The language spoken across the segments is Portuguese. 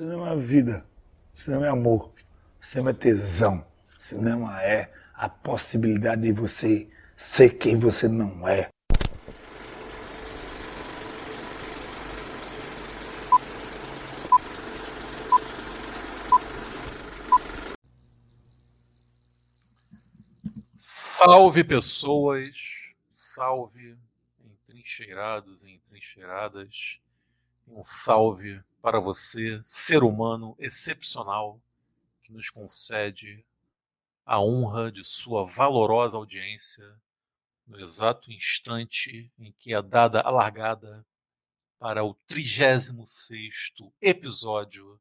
Cinema é vida. Cinema é amor. Cinema é tesão. Cinema é a possibilidade de você ser quem você não é. Salve pessoas, salve entrincheirados e entrincheiradas. Um salve para você, ser humano excepcional, que nos concede a honra de sua valorosa audiência no exato instante em que é dada a largada para o 36º episódio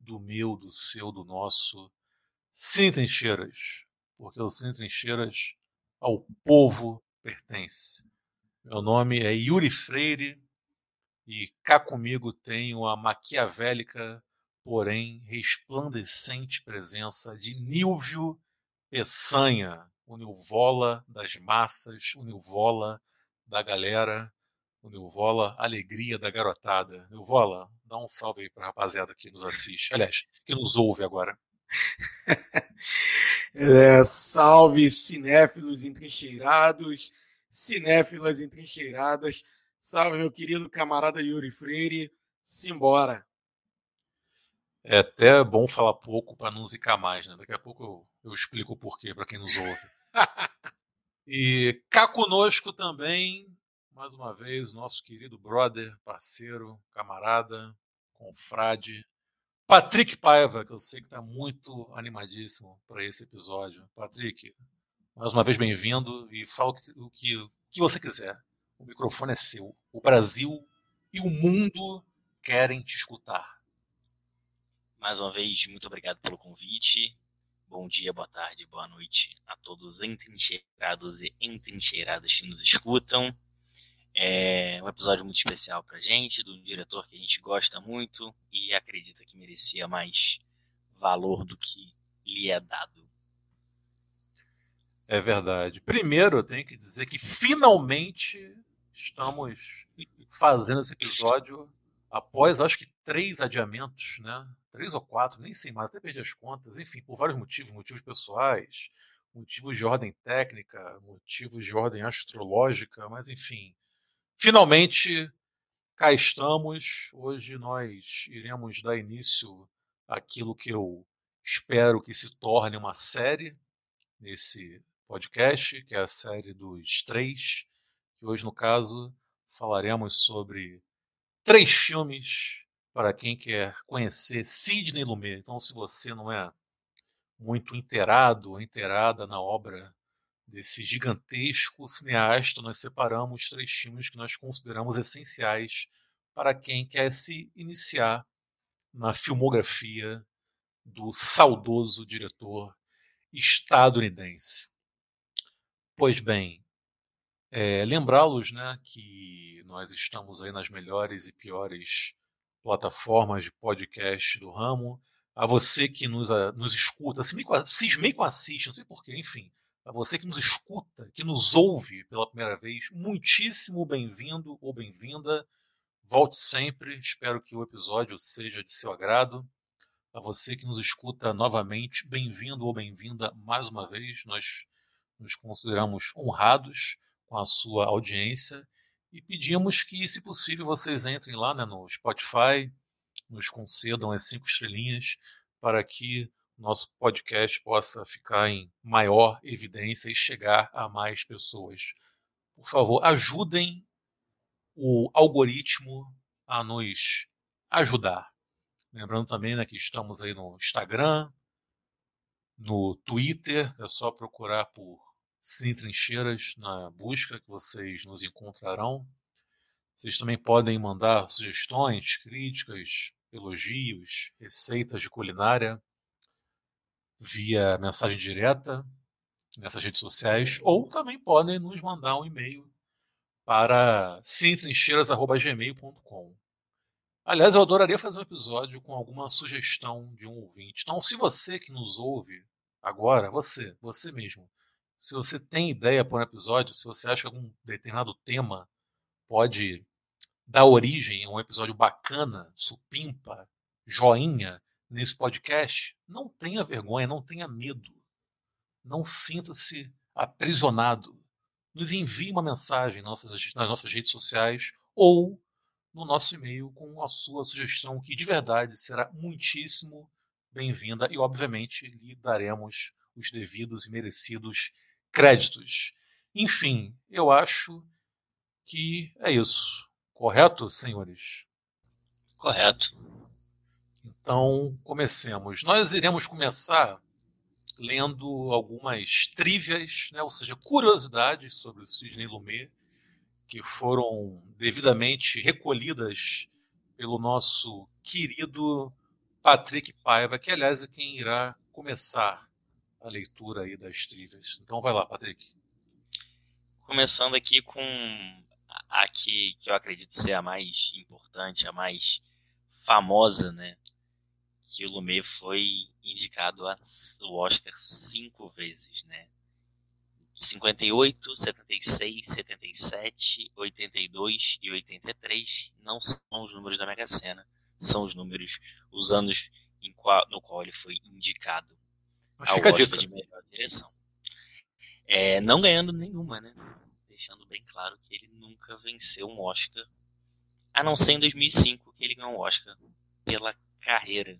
do meu, do seu, do nosso Sem Trincheiras, porque o Sem Trincheiras ao povo pertence. Meu nome é Yuri Freire e cá comigo tenho a maquiavélica, porém resplandecente presença de Nilvio Peçanha, o Nilvola das massas, o Nilvola da galera, o Nilvola alegria da garotada. Nilvola, dá um salve aí pra rapaziada que nos assiste, aliás, que nos ouve agora. É, salve cinéfilos entrincheirados, cinéfilas entrincheiradas. Salve, meu querido camarada Yuri Freire. Simbora. É até bom falar pouco para não zicar mais, né? Daqui a pouco eu, eu explico o porquê para quem nos ouve. e cá conosco também, mais uma vez, nosso querido brother, parceiro, camarada, confrade, Patrick Paiva, que eu sei que está muito animadíssimo para esse episódio. Patrick, mais uma vez bem-vindo e fala o que, o, que, o que você quiser. O microfone é seu. O Brasil e o mundo querem te escutar. Mais uma vez, muito obrigado pelo convite. Bom dia, boa tarde, boa noite a todos entrincheirados e entrincheiradas que nos escutam. É um episódio muito especial pra gente, de um diretor que a gente gosta muito e acredita que merecia mais valor do que lhe é dado. É verdade. Primeiro, eu tenho que dizer que finalmente estamos fazendo esse episódio após, acho que, três adiamentos, né? Três ou quatro, nem sei mais, até perdi as contas. Enfim, por vários motivos, motivos pessoais, motivos de ordem técnica, motivos de ordem astrológica, mas enfim, Finalmente, cá estamos. Hoje nós iremos dar início àquilo que eu espero que se torne uma série nesse podcast, que é a série dos três. Que hoje, no caso, falaremos sobre três filmes para quem quer conhecer Sidney Lumet. Então, se você não é muito inteirado ou inteirada na obra desse gigantesco cineasta, nós separamos três filmes que nós consideramos essenciais para quem quer se iniciar na filmografia do saudoso diretor estadunidense. Pois bem, é, lembrá-los né, que nós estamos aí nas melhores e piores plataformas de podcast do ramo. A você que nos, a, nos escuta, cismei com assiste, não sei porquê, enfim a você que nos escuta, que nos ouve pela primeira vez, muitíssimo bem-vindo ou bem-vinda. Volte sempre, espero que o episódio seja de seu agrado. A você que nos escuta novamente, bem-vindo ou bem-vinda mais uma vez. Nós nos consideramos honrados com a sua audiência e pedimos que, se possível, vocês entrem lá né, no Spotify, nos concedam as cinco estrelinhas para que nosso podcast possa ficar em maior evidência e chegar a mais pessoas. Por favor, ajudem o algoritmo a nos ajudar. Lembrando também né, que estamos aí no Instagram, no Twitter, é só procurar por Sem Trincheiras na busca que vocês nos encontrarão. Vocês também podem mandar sugestões, críticas, elogios, receitas de culinária via mensagem direta nessas redes sociais, ou também podem nos mandar um e-mail para cintrincheiras.gmail.com. Aliás, eu adoraria fazer um episódio com alguma sugestão de um ouvinte. Então, se você que nos ouve agora, você, você mesmo, se você tem ideia para um episódio, se você acha que algum determinado tema pode dar origem a um episódio bacana, supimpa, joinha nesse podcast, não tenha vergonha, não tenha medo. Não sinta-se aprisionado. Nos envie uma mensagem nas nossas, nas nossas redes sociais ou no nosso e-mail com a sua sugestão, que de verdade será muitíssimo bem-vinda e, obviamente, lhe daremos os devidos e merecidos créditos. Enfim, eu acho que é isso. Correto, senhores? Correto. Então, comecemos. Nós iremos começar lendo algumas trivias, né, ou seja, curiosidades sobre o Sidney Lumet, que foram devidamente recolhidas pelo nosso querido Patrick Paiva, que aliás é quem irá começar a leitura aí das trivias. Então vai lá, Patrick. Começando aqui com a que, que eu acredito ser a mais importante, a mais famosa, né? Que o Lumet foi indicado ao Oscar cinco vezes, né? 58, 76, 77, 82 e 83 não são os números da Mega Sena, são os números, os anos qual, no qual ele foi indicado Mas ao Oscar de melhor direção. É, não ganhando nenhuma, né? Deixando bem claro que ele nunca venceu um Oscar, a não ser em 2005 que ele ganhou um Oscar pela carreira.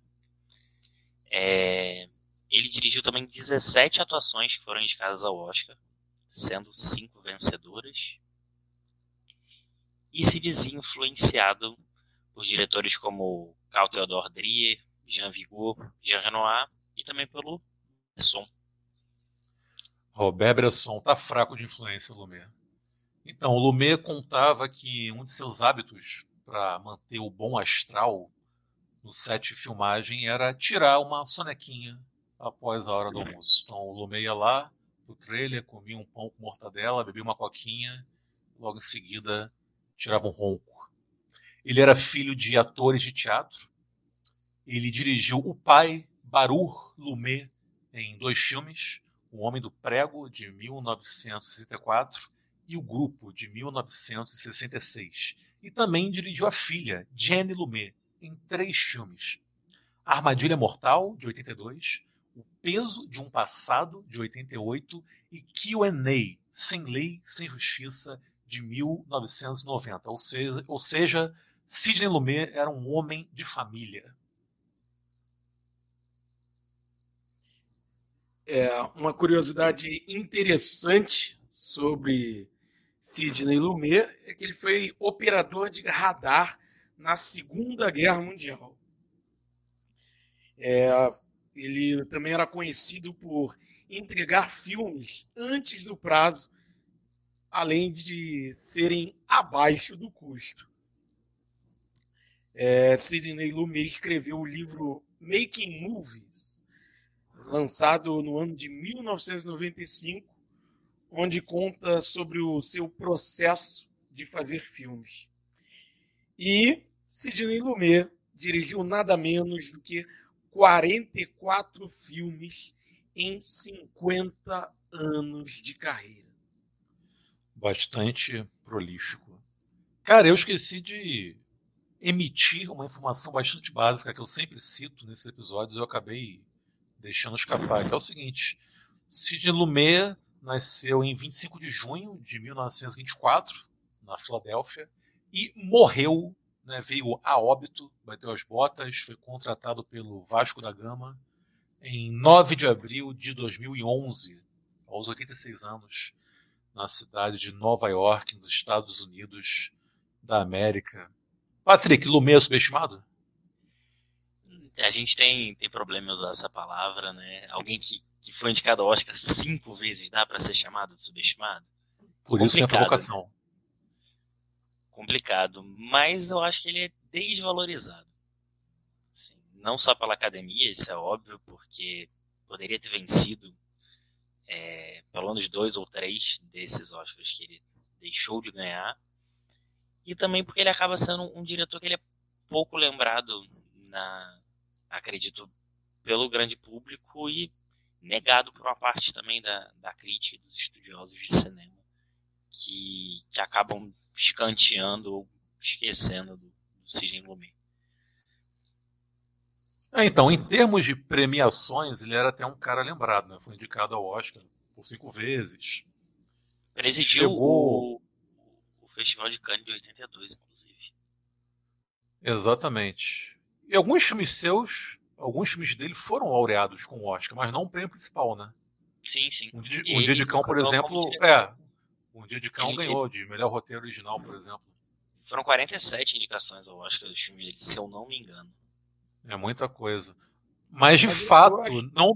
É, ele dirigiu também 17 atuações que foram indicadas ao Oscar, sendo cinco vencedoras. E se dizia influenciado por diretores como Carl Theodor Dreyer, Jean Vigo, Jean Renoir e também pelo Bresson. Robert Bresson tá fraco de influência, Lumet. Então, o Lumet contava que um de seus hábitos para manter o bom astral no set de filmagem era tirar uma sonequinha após a hora do almoço. Então, o Lumet ia lá, pro trailer, comia um pão com mortadela, bebia uma coquinha, logo em seguida tirava um ronco. Ele era filho de atores de teatro. Ele dirigiu o pai, Barur Lumet, em dois filmes, O Homem do Prego, de 1964, e O Grupo, de 1966. E também dirigiu a filha, Jenny Lumet, em três filmes. Armadilha Mortal, de 82, o Peso de um Passado, de 88, e QA, Sem Lei, Sem Justiça, de 1990. Ou seja, ou seja Sidney Lumet era um homem de família. É, uma curiosidade interessante sobre Sidney Lumet é que ele foi operador de radar na Segunda Guerra Mundial. É, ele também era conhecido por entregar filmes antes do prazo, além de serem abaixo do custo. É, Sidney Lumet escreveu o livro Making Movies, lançado no ano de 1995, onde conta sobre o seu processo de fazer filmes. E Sidney Lumet dirigiu nada menos do que 44 filmes em 50 anos de carreira. Bastante prolífico. Cara, eu esqueci de emitir uma informação bastante básica que eu sempre cito nesses episódios eu acabei deixando escapar, que é o seguinte. Sidney Lumet nasceu em 25 de junho de 1924, na Filadélfia, e morreu né, veio a óbito, bateu as botas, foi contratado pelo Vasco da Gama em 9 de abril de 2011, aos 86 anos, na cidade de Nova York, nos Estados Unidos da América. Patrick, Lumet é subestimado? A gente tem, tem problema em usar essa palavra, né? Alguém que, que foi indicado ao Oscar cinco vezes dá para ser chamado de subestimado? Por isso que é a provocação complicado, mas eu acho que ele é desvalorizado. Assim, não só pela academia, isso é óbvio, porque poderia ter vencido é, pelo menos dois ou três desses Oscars que ele deixou de ganhar, e também porque ele acaba sendo um diretor que ele é pouco lembrado na, acredito, pelo grande público e negado por uma parte também da, da crítica e dos estudiosos de cinema que, que acabam escanteando ou esquecendo do, do Sidney Lumet. É, então, em termos de premiações, ele era até um cara lembrado, né? Foi indicado ao Oscar por cinco vezes. Presidiu Chegou... o, o Festival de Cannes de 82, inclusive. Exatamente. E alguns filmes seus, alguns filmes dele foram laureados com o Oscar, mas não o prêmio principal, né? Sim, sim. Um dia, um dia de Cão, por exemplo, é. Um dia de Cão ele, ganhou de melhor roteiro original, por exemplo. Foram 47 indicações ao Oscar dos filmes dele, se eu não me engano. É muita coisa. Mas de Mas fato, acho... não,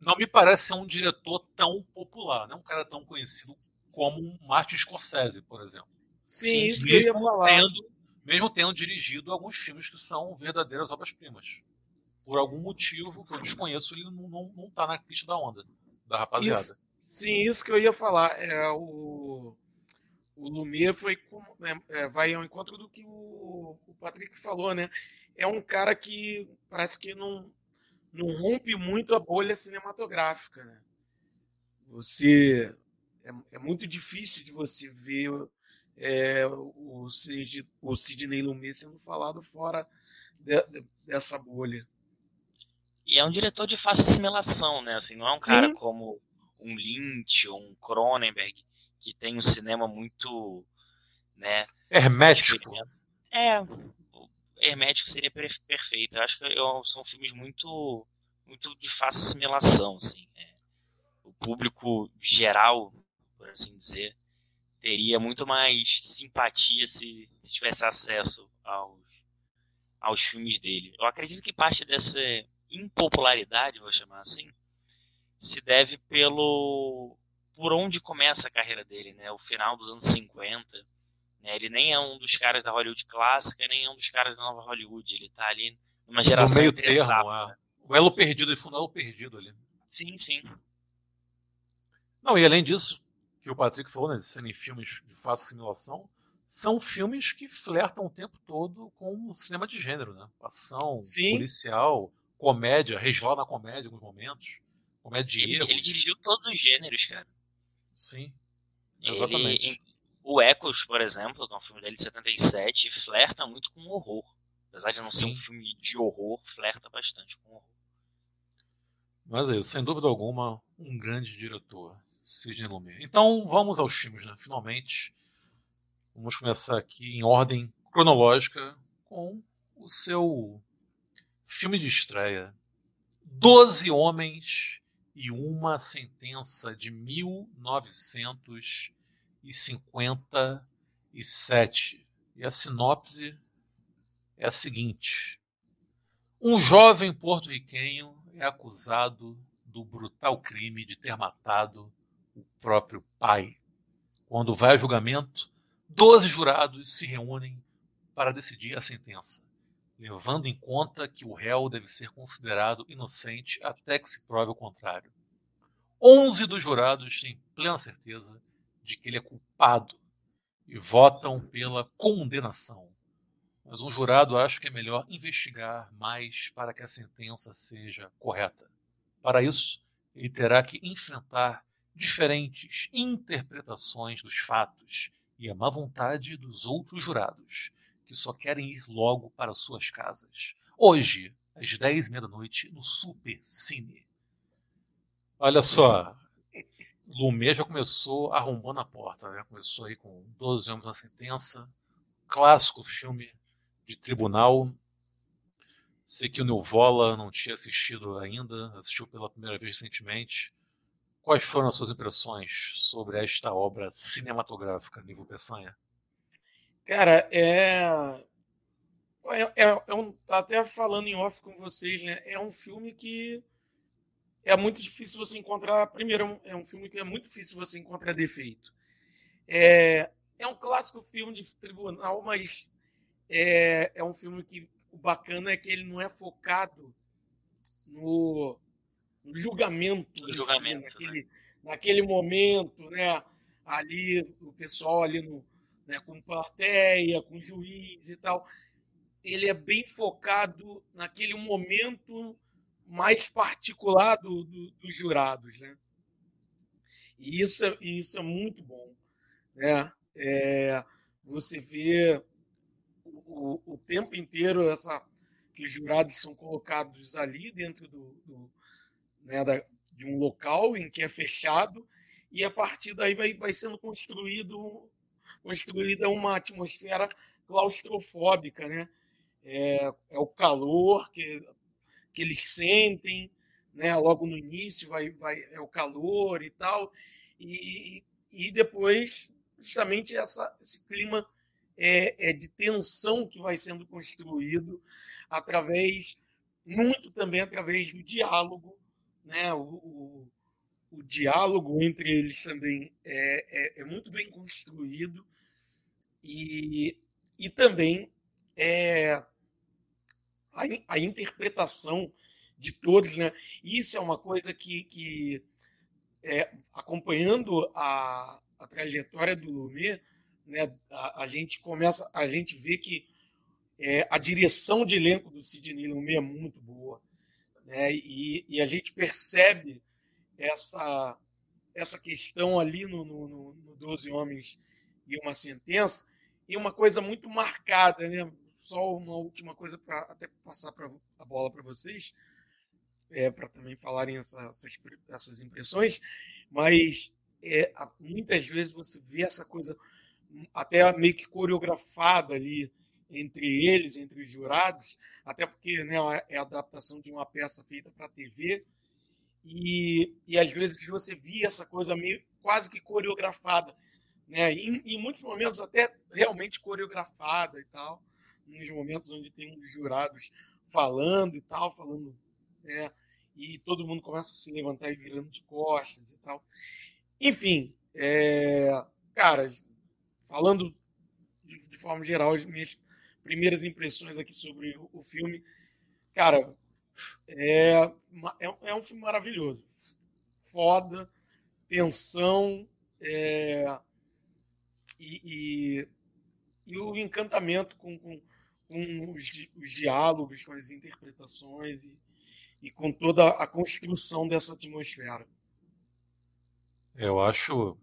não me parece ser um diretor tão popular, não é um cara tão conhecido como Martin Scorsese, por exemplo. Sim, isso que eu ia falar. Tendo, mesmo tendo dirigido alguns filmes que são verdadeiras obras-primas. Por algum motivo que eu desconheço, ele não, não, não tá na pista da onda da rapaziada. Isso, sim, isso que eu ia falar. É, o, o Lumière foi, é, é, vai ao encontro do que o, o Patrick falou, né? é um cara que parece que não, não rompe muito a bolha cinematográfica. Né? Você é, é, muito difícil de você ver é, o, Sid, o Sidney Lumet sendo falado fora de, de, dessa bolha. E é um diretor de fácil assimilação, né? Assim, não é um cara Sim. como um Lynch ou um Cronenberg que tem um cinema muito, né? Hermético. É, hermético seria perfeito. Eu acho que eu, são filmes muito, muito de fácil assimilação, assim. É. O público geral, por assim dizer, teria muito mais simpatia se, se tivesse acesso aos, aos filmes dele. Eu acredito que parte dessa impopularidade, vou chamar assim, se deve pelo por onde começa a carreira dele, né? O final dos anos 50, né? Ele nem é um dos caras da Hollywood clássica, nem é um dos caras da nova Hollywood. Ele está ali numa geração no meio termo, é. O elo perdido, ele fundou o perdido ali. Sim, sim. Não, e além disso, que o Patrick falou, né, serem filmes de fácil assimilação, são filmes que flertam o tempo todo com o cinema de gênero, né? Ação, sim. policial, comédia, resvala na comédia em alguns momentos. Comédia ele, erros. Ele dirigiu todos os gêneros, cara. Sim. Exatamente. Ele, o Ecos, por exemplo, que é um filme dele de 77, flerta muito com horror. Apesar de não Sim. ser um filme de horror, flerta bastante com horror. Mas é isso, sem dúvida alguma, um grande diretor, Sidney Lumet. Então vamos aos filmes, né? Finalmente. Vamos começar aqui em ordem cronológica com o seu filme de estreia. Doze Homens e uma Sentença de 1900 e 57. E a sinopse é a seguinte: Um jovem porto-riquenho é acusado do brutal crime de ter matado o próprio pai. Quando vai a julgamento, doze jurados se reúnem para decidir a sentença, levando em conta que o réu deve ser considerado inocente até que se prove o contrário. Onze dos jurados têm plena certeza de que ele é culpado e votam pela condenação. Mas um jurado acha que é melhor investigar mais para que a sentença seja correta. Para isso, ele terá que enfrentar diferentes interpretações dos fatos e a má vontade dos outros jurados, que só querem ir logo para suas casas. Hoje, às 10 e meia da noite, no Super Cine. Olha só, Lumet já começou arrombando a porta, né? Começou aí com 12 anos na sentença, clássico filme de tribunal. Sei que o Neuvola não tinha assistido ainda, assistiu pela primeira vez recentemente. Quais foram as suas impressões sobre esta obra cinematográfica, Nivo Peçanha? Cara, é... É, é, é um, até falando em off com vocês, né? É um filme que é muito difícil você encontrar. Primeiro, é um é filme que é muito difícil você encontrar defeito. É, é um clássico filme de tribunal, mas é, é um filme que o bacana é que ele não é focado no julgamento, no julgamento si, naquele, né? naquele momento, né? Ali, o pessoal ali no, né, com plateia, com juiz e tal. Ele é bem focado naquele momento mais particular do, do, dos jurados, né? E isso é, isso é muito bom, né? É, você vê o, o tempo inteiro essa que os jurados são colocados ali dentro do, do né, da, de um local em que é fechado e a partir daí vai, vai sendo construído construída uma atmosfera claustrofóbica, né? É, é o calor que, que eles sentem, né? Logo no início vai, vai é o calor e tal, e, e depois justamente essa, esse clima é, é de tensão que vai sendo construído através muito também através do diálogo, né? O, o, o diálogo entre eles também é, é, é, muito bem construído e, e também é, a, a interpretação de todos, né? Isso é uma coisa que, que é, acompanhando a, a trajetória do Lumet, né, a, a, gente começa, a gente vê que é, a direção de elenco do Sidney Lumet é muito boa, né? E, e a gente percebe essa essa questão ali no, no, no Doze Homens e uma Sentença e uma coisa muito marcada, né? Só uma última coisa para até passar pra, a bola para vocês, é, para também falarem essa, essas, essas impressões, mas é, muitas vezes você vê essa coisa até meio que coreografada ali entre eles, entre os jurados, até porque né, é a adaptação de uma peça feita para TV, e, e às vezes você via essa coisa meio quase que coreografada, né? Em, em muitos momentos até realmente coreografada e tal, nos momentos onde tem os jurados falando e tal, falando, né? E todo mundo começa a se levantar e virando de costas e tal. Enfim, é, cara, falando de, de, forma geral, as minhas primeiras impressões aqui sobre o, filme, cara, é, é, é, um filme maravilhoso. Foda, tensão, é, e, e, e, o encantamento com, com, com os, os, diálogos, com as interpretações e, e com toda a construção dessa atmosfera. Eu acho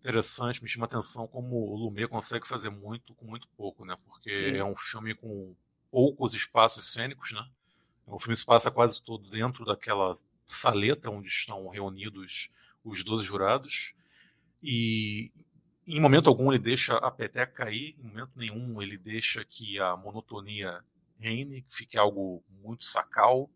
interessante, me chama atenção como o Lumet consegue fazer muito com muito pouco, né? Porque Sim. é um filme com poucos espaços cênicos, né? O filme se passa quase todo dentro daquela saleta onde estão reunidos os 12 jurados. E em momento algum ele deixa a peteca cair, em momento nenhum ele deixa que a monotonia reine, que fique algo muito sacal.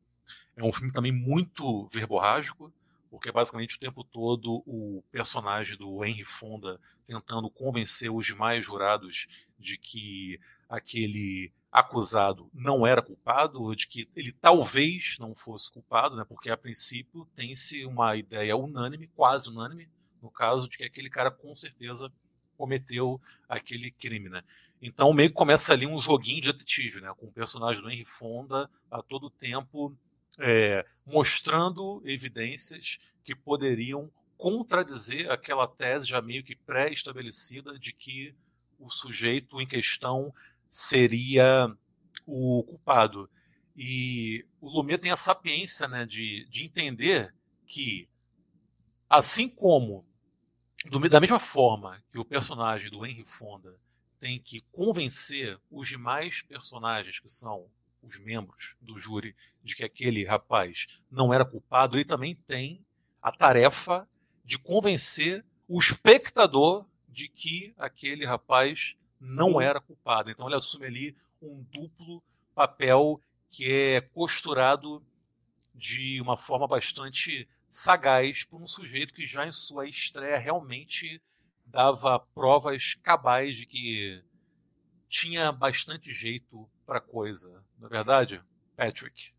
É um filme também muito verborrágico, porque é basicamente o tempo todo o personagem do Henry Fonda tentando convencer os demais jurados de que aquele acusado não era culpado, ou de que ele talvez não fosse culpado, né, porque a princípio tem-se uma ideia unânime, quase unânime, no caso de que aquele cara com certeza cometeu aquele crime, né? Então meio que começa ali um joguinho de detetive, né? Com o personagem do Henry Fonda a todo tempo é, mostrando evidências que poderiam contradizer aquela tese já meio que pré-estabelecida de que o sujeito em questão seria o culpado. E o Lumet tem a sapiência né, de, de entender que, assim como, do, da mesma forma que o personagem do Henry Fonda tem que convencer os demais personagens que são os membros do júri de que aquele rapaz não era culpado, ele também tem a tarefa de convencer o espectador de que aquele rapaz não Sim. era culpado. Então ele assume ali um duplo papel que é costurado de uma forma bastante sagaz por um sujeito que já em sua estreia realmente dava provas cabais de que tinha bastante jeito para coisa. Na é verdade, Patrick.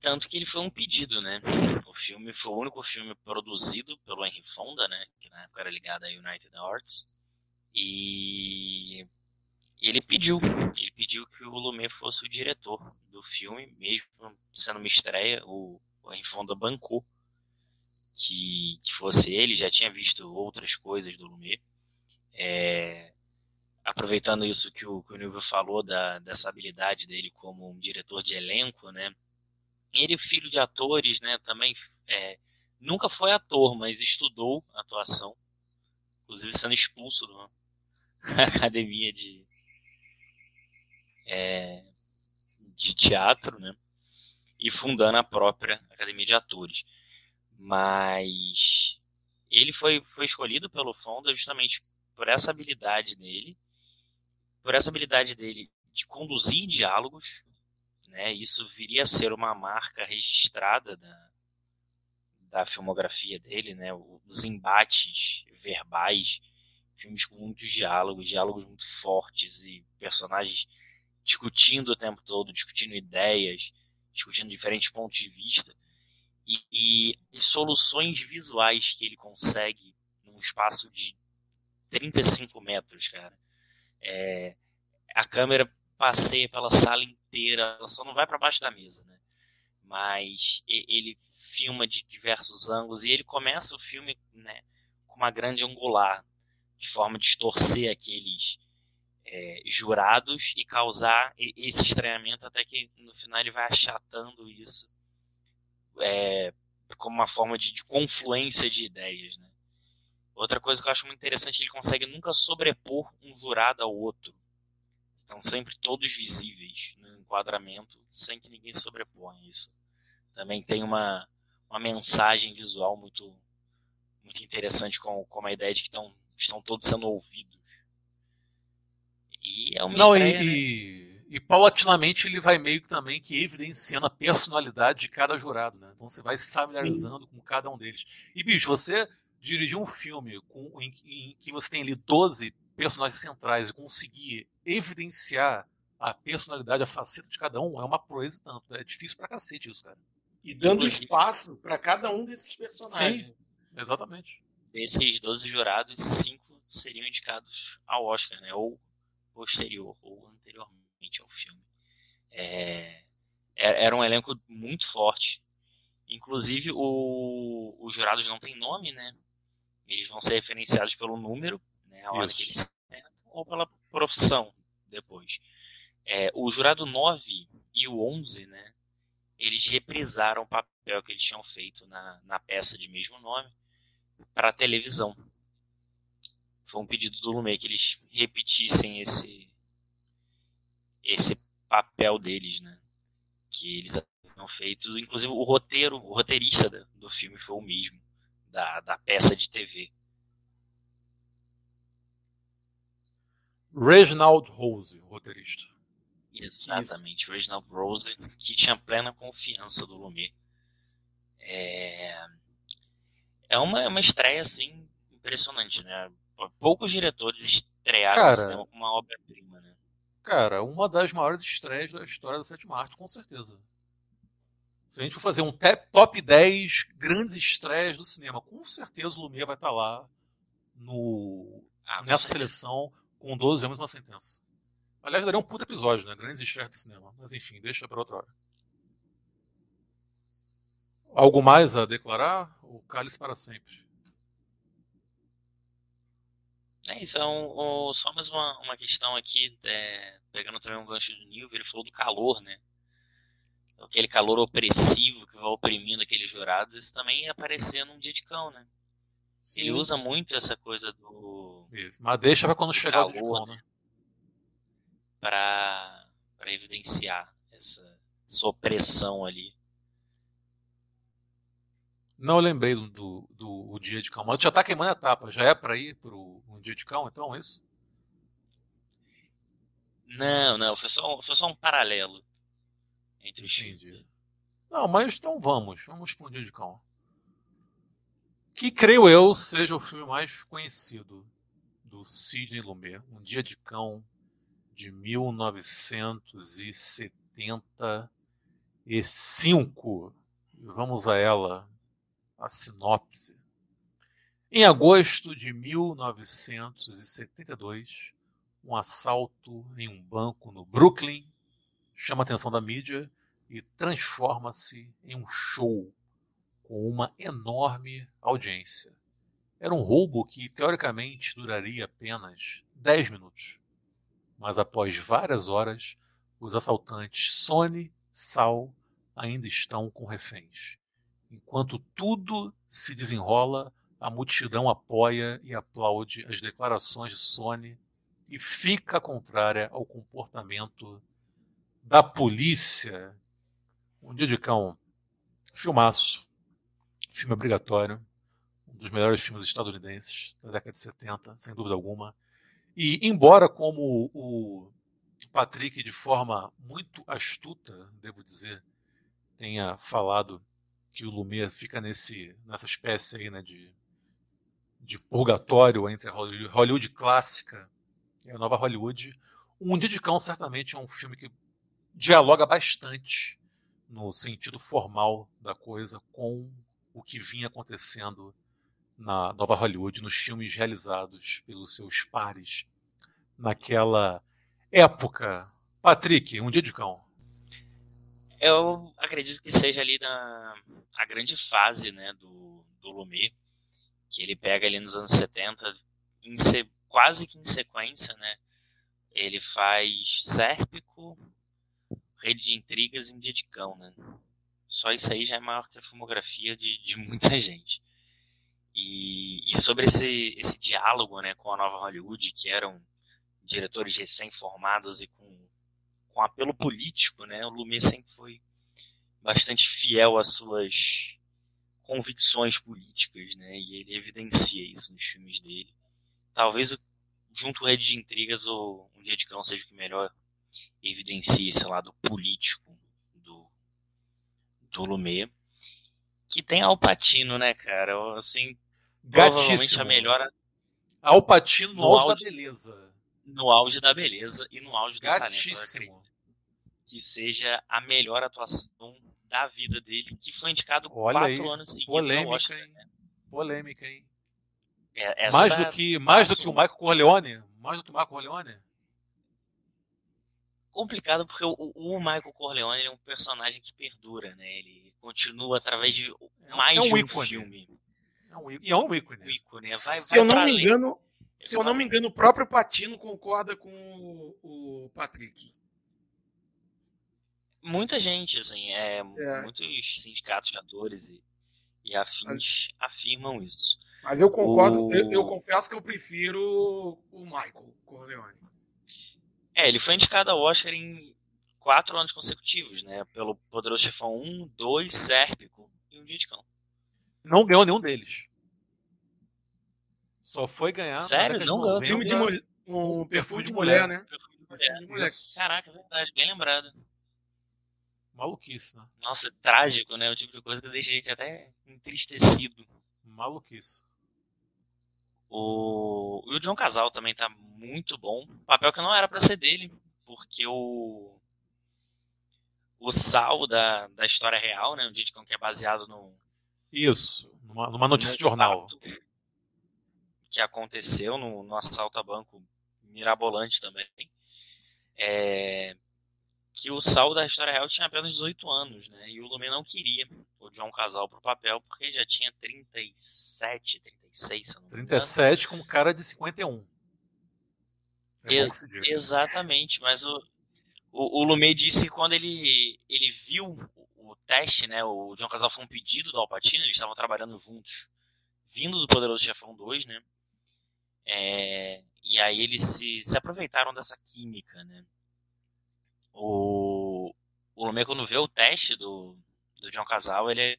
Tanto que ele foi um pedido, né? O filme foi o único filme produzido pelo Henry Fonda, né? Que na época era ligado à United Arts. E ele pediu, ele pediu que o Lumet fosse o diretor do filme, mesmo sendo uma estreia, o, o Henry Fonda bancou que, que fosse ele, já tinha visto outras coisas do Lumet. É, aproveitando isso que o, que o Nilvio falou, da, dessa habilidade dele como um diretor de elenco, né? Ele, filho de atores, né, também é, nunca foi ator, mas estudou atuação, inclusive sendo expulso da academia de, é, de teatro, né? E fundando a própria Academia de Atores. Mas ele foi, foi escolhido pelo Fonda justamente por essa habilidade dele, por essa habilidade dele de conduzir diálogos, né? Isso viria a ser uma marca registrada da, da filmografia dele, né? Os embates verbais, filmes com muitos diálogos, diálogos muito fortes e personagens discutindo o tempo todo, discutindo ideias, discutindo diferentes pontos de vista e, e, e soluções visuais que ele consegue num espaço de 35 metros, cara. É, a câmera passeia pela sala inteira, ela só não vai para baixo da mesa, né? Mas ele filma de diversos ângulos e ele começa o filme, né, com uma grande angular, de forma a distorcer aqueles é, jurados e causar esse estranhamento até que no final ele vai achatando isso é, como uma forma de, de, confluência de ideias. Né? Outra coisa que eu acho muito interessante, ele consegue nunca sobrepor um jurado ao outro. Estão sempre todos visíveis no enquadramento, sem que ninguém sobreponha isso. Também tem uma, uma mensagem visual muito, muito interessante com, com a ideia de que estão, estão todos sendo ouvidos. E é uma Não, estreia, e, né? e, e, paulatinamente ele vai meio que também que evidenciando a personalidade de cada jurado, né? Então você vai se familiarizando Sim. com cada um deles. E, bicho, você dirigir um filme com, em, em, que você tem ali 12 personagens centrais e conseguir evidenciar a personalidade, a faceta de cada um, é uma proeza tanto. Né? É difícil pra cacete isso, cara. E dando espaço para cada um desses personagens. Sim, exatamente. Desses 12 jurados, cinco seriam indicados ao Oscar, né? Ou posterior ou anteriormente ao filme. É, é, era um elenco muito forte. Inclusive, o, os jurados não têm nome, né? Eles vão ser referenciados pelo número, né? A hora Isso. que eles ou pela profissão depois. É, o jurado 9 e o 11, né? Eles reprisaram o papel que eles tinham feito na, na peça de mesmo nome para a televisão foi um pedido do Lumet que eles repetissem esse esse papel deles, né? Que eles haviam feito. Inclusive o roteiro, o roteirista do filme foi o mesmo, da, da peça de TV. Reginald Rose, roteirista. Exatamente, Isso. Reginald Rose, que tinha plena confiança do Lumet. É, é uma, uma estreia assim impressionante, né? poucos diretores estrearam cara, com uma obra-prima, né? Cara, uma das maiores estreias da história da sétima arte, com certeza. Se a gente for fazer um top 10 grandes estreias do cinema, com certeza o Lumière vai estar lá no, ah, nessa seleção com 12 anos uma sentença. Aliás, daria um puto episódio, né? Grandes estreias do cinema. Mas enfim, deixa para outra hora. Algo mais a declarar? O cálice para sempre. É isso, é um, um, só mais uma, uma questão aqui, é, pegando também um gancho do Nilvio, ele falou do calor, né? Aquele calor opressivo que vai oprimindo aqueles jurados, isso também ia aparecer num dia de cão, né? Sim. Ele usa muito essa coisa do. Isso. Mas deixa pra quando chegar calor, o cão, né? Pra, pra evidenciar essa, essa opressão ali. Não lembrei do, do, do dia de cão, mas já está queimando a etapa. Já é para ir para um dia de cão, então, é isso? Não, não, foi só, foi só um paralelo entre os Entendi. Não, mas então vamos, vamos para um dia de cão. Que creio eu seja o filme mais conhecido do Sidney Lumet, Um Dia de Cão de 1975. Vamos a ela a sinopse. Em agosto de 1972, um assalto em um banco no Brooklyn chama a atenção da mídia e transforma-se em um show com uma enorme audiência. Era um roubo que teoricamente duraria apenas 10 minutos. Mas após várias horas, os assaltantes Sony Sal ainda estão com reféns. Enquanto tudo se desenrola, a multidão apoia e aplaude as declarações de Sony e fica contrária ao comportamento da polícia. Um dia de cão. Filmaço. Filme obrigatório. Um dos melhores filmes estadunidenses da década de 70, sem dúvida alguma. E, embora como o Patrick, de forma muito astuta, devo dizer, tenha falado que o Lumière fica nesse, nessa espécie aí, né, de, de purgatório entre a Hollywood, Hollywood clássica e a nova Hollywood. Um Dia de Cão certamente é um filme que dialoga bastante no sentido formal da coisa com o que vinha acontecendo na nova Hollywood, nos filmes realizados pelos seus pares naquela época. Patrick, Um Dia de Cão. Eu acredito que seja ali na a grande fase né, do, do Lumet, que ele pega ali nos anos 70, em, quase que em sequência, né? Ele faz Sérpico, Rede de Intrigas e Um Dia de Cão, né? Só isso aí já é maior que a filmografia de, de muita gente. E, e sobre esse, esse diálogo né, com a nova Hollywood, que eram diretores recém-formados e com com apelo político, né? O Lumet sempre foi bastante fiel às suas convicções políticas, né? E ele evidencia isso nos filmes dele. Talvez junto ao Rede de Intrigas ou Um Dia de Cão seja o que melhor evidencia esse lado político do do Lumet, que tem Alpatino, né, cara? Assim, Gatíssimo. a melhor Alpatino no auge da beleza no auge da beleza e no auge do Gatíssimo. talento. Que seja a melhor atuação da vida dele, que foi indicado Olha quatro aí, anos seguidos polêmica, ao Oscar. hein? Né? Polêmica, hein? É, mais do que mais do que o Michael Corleone? Mais do que o Michael Corleone? Complicado porque o, o Michael Corleone é um personagem que perdura, né? Ele continua através de É mais é um de um ícone. filme. É um, e é um ícone. Um ícone. Vai, Se vai eu não me além. engano, se eu não me engano, o próprio Patino concorda com o, o Patrick. Muita gente, assim, é, É. muitos sindicatos de atores e, e afins afirmam isso. Mas eu concordo, O- eu, eu confesso que eu prefiro o Michael Corleone. É, ele foi indicado ao Oscar em quatro anos consecutivos, né? Pelo Poderoso Chefão 1, 2, Sérpico e Um Dia de Cão. Não ganhou nenhum deles. Só foi ganhar Sério? Não ganhou 90. Filme de mulher, um perfume de mulher, né? Perfume de mulher. Perfume de mulher. Isso. Caraca, é verdade, bem lembrado. Maluquice, né? Nossa, é trágico, né? O tipo de coisa que deixa a gente até entristecido. Maluquice. O, e o John Casal também tá muito bom. Papel que não era pra ser dele, porque o o sal da, da história real, né? Um cão que é baseado no Isso. Numa, numa notícia de jornal. que aconteceu no, no assalto a banco mirabolante também. É, que o Sal da história real tinha apenas 18 anos, né? E o Lumet não queria o John Casal pro papel porque já tinha 37, 36, se eu não me engano. 37 com cara de 51. É Ex- diga. Exatamente, mas o, o, o Lumet disse que quando ele, ele viu o, o teste, né? O John Casal foi um pedido do Alpatino, eles estavam trabalhando juntos, vindo do Poderoso Chefão 2, né? É, e aí eles se, se aproveitaram dessa química, né? O, o Lumet, quando vê o teste do, do John Casal, ele,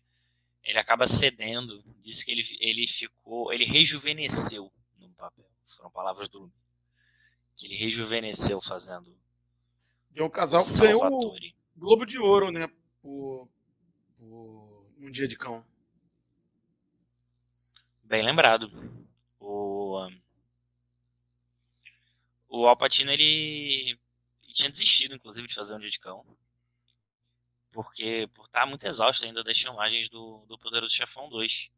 ele acaba cedendo. Diz que ele, ele ficou. Ele rejuvenesceu no papel. Foram palavras do Lumet. Que ele rejuvenesceu fazendo John Casal que ganhou o. Globo de Ouro, né? Por, por Um Dia de Cão. Bem lembrado. O, um, o Alpatino, ele, ele tinha desistido, inclusive, de fazer um dia de cão. Porque por estar muito exausto ainda das filmagens do, do Poderoso Chefão 2.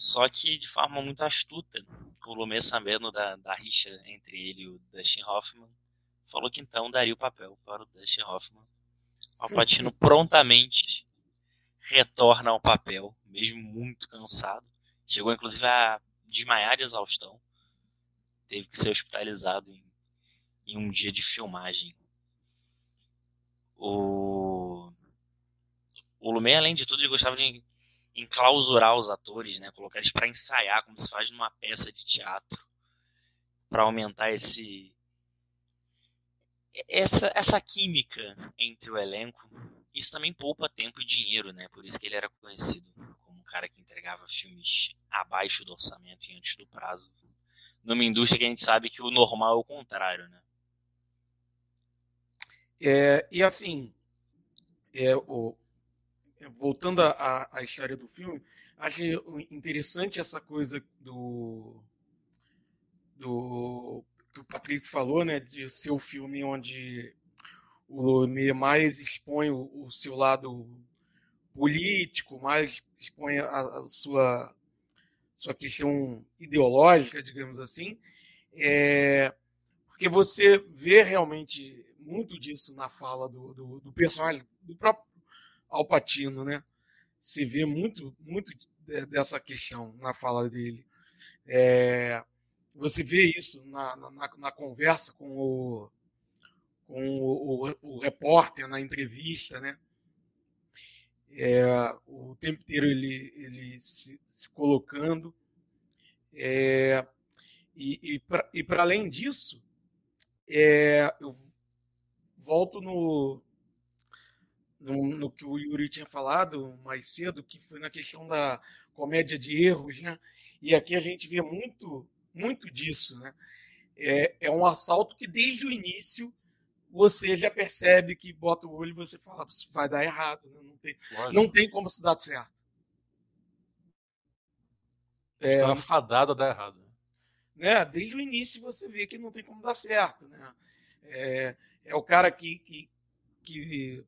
Só que de forma muito astuta, o Lumet, sabendo da, da rixa entre ele e o Dustin Hoffman, falou que então daria o papel para o Dustin Hoffman. O Alpatino prontamente retorna ao papel, mesmo muito cansado. Chegou inclusive a desmaiar de exaustão. Teve que ser hospitalizado em, em um dia de filmagem. O, o Lumet, além de tudo, ele gostava de enclausurar os atores, né? colocar eles para ensaiar, como se faz numa peça de teatro, para aumentar esse essa, essa química entre o elenco, isso também poupa tempo e dinheiro, né? Por isso que ele era conhecido como um cara que entregava filmes abaixo do orçamento e antes do prazo. Numa indústria que a gente sabe que o normal é o contrário, né? É, e assim, é, o, voltando à história do filme, acho interessante essa coisa do, do que o Patrick falou, né, de ser o filme onde o Lomé mais expõe o, o, seu lado político, mais expõe a, a, sua sua questão ideológica, digamos assim, é, porque você vê realmente muito disso na fala do, do, do personagem do próprio Alpatino, né? Se vê muito muito dessa questão na fala dele. É, você vê isso na, na, na conversa com o, com o, o, o, repórter, na entrevista, né? É, o tempo inteiro ele, ele se, se colocando. É, e e para além disso, é, eu volto no, no, no, que o Yuri tinha falado mais cedo, que foi na questão da comédia de erros, né? E aqui a gente vê muito muito disso, né? É, é um assalto que desde o início você já percebe que bota o olho e você fala, vai dar errado, né? não, tem, não tem como se dar certo. É, Está fadado a dar errado. Né? Desde o início você vê que não tem como dar certo. Né? É, é o cara que, que, que,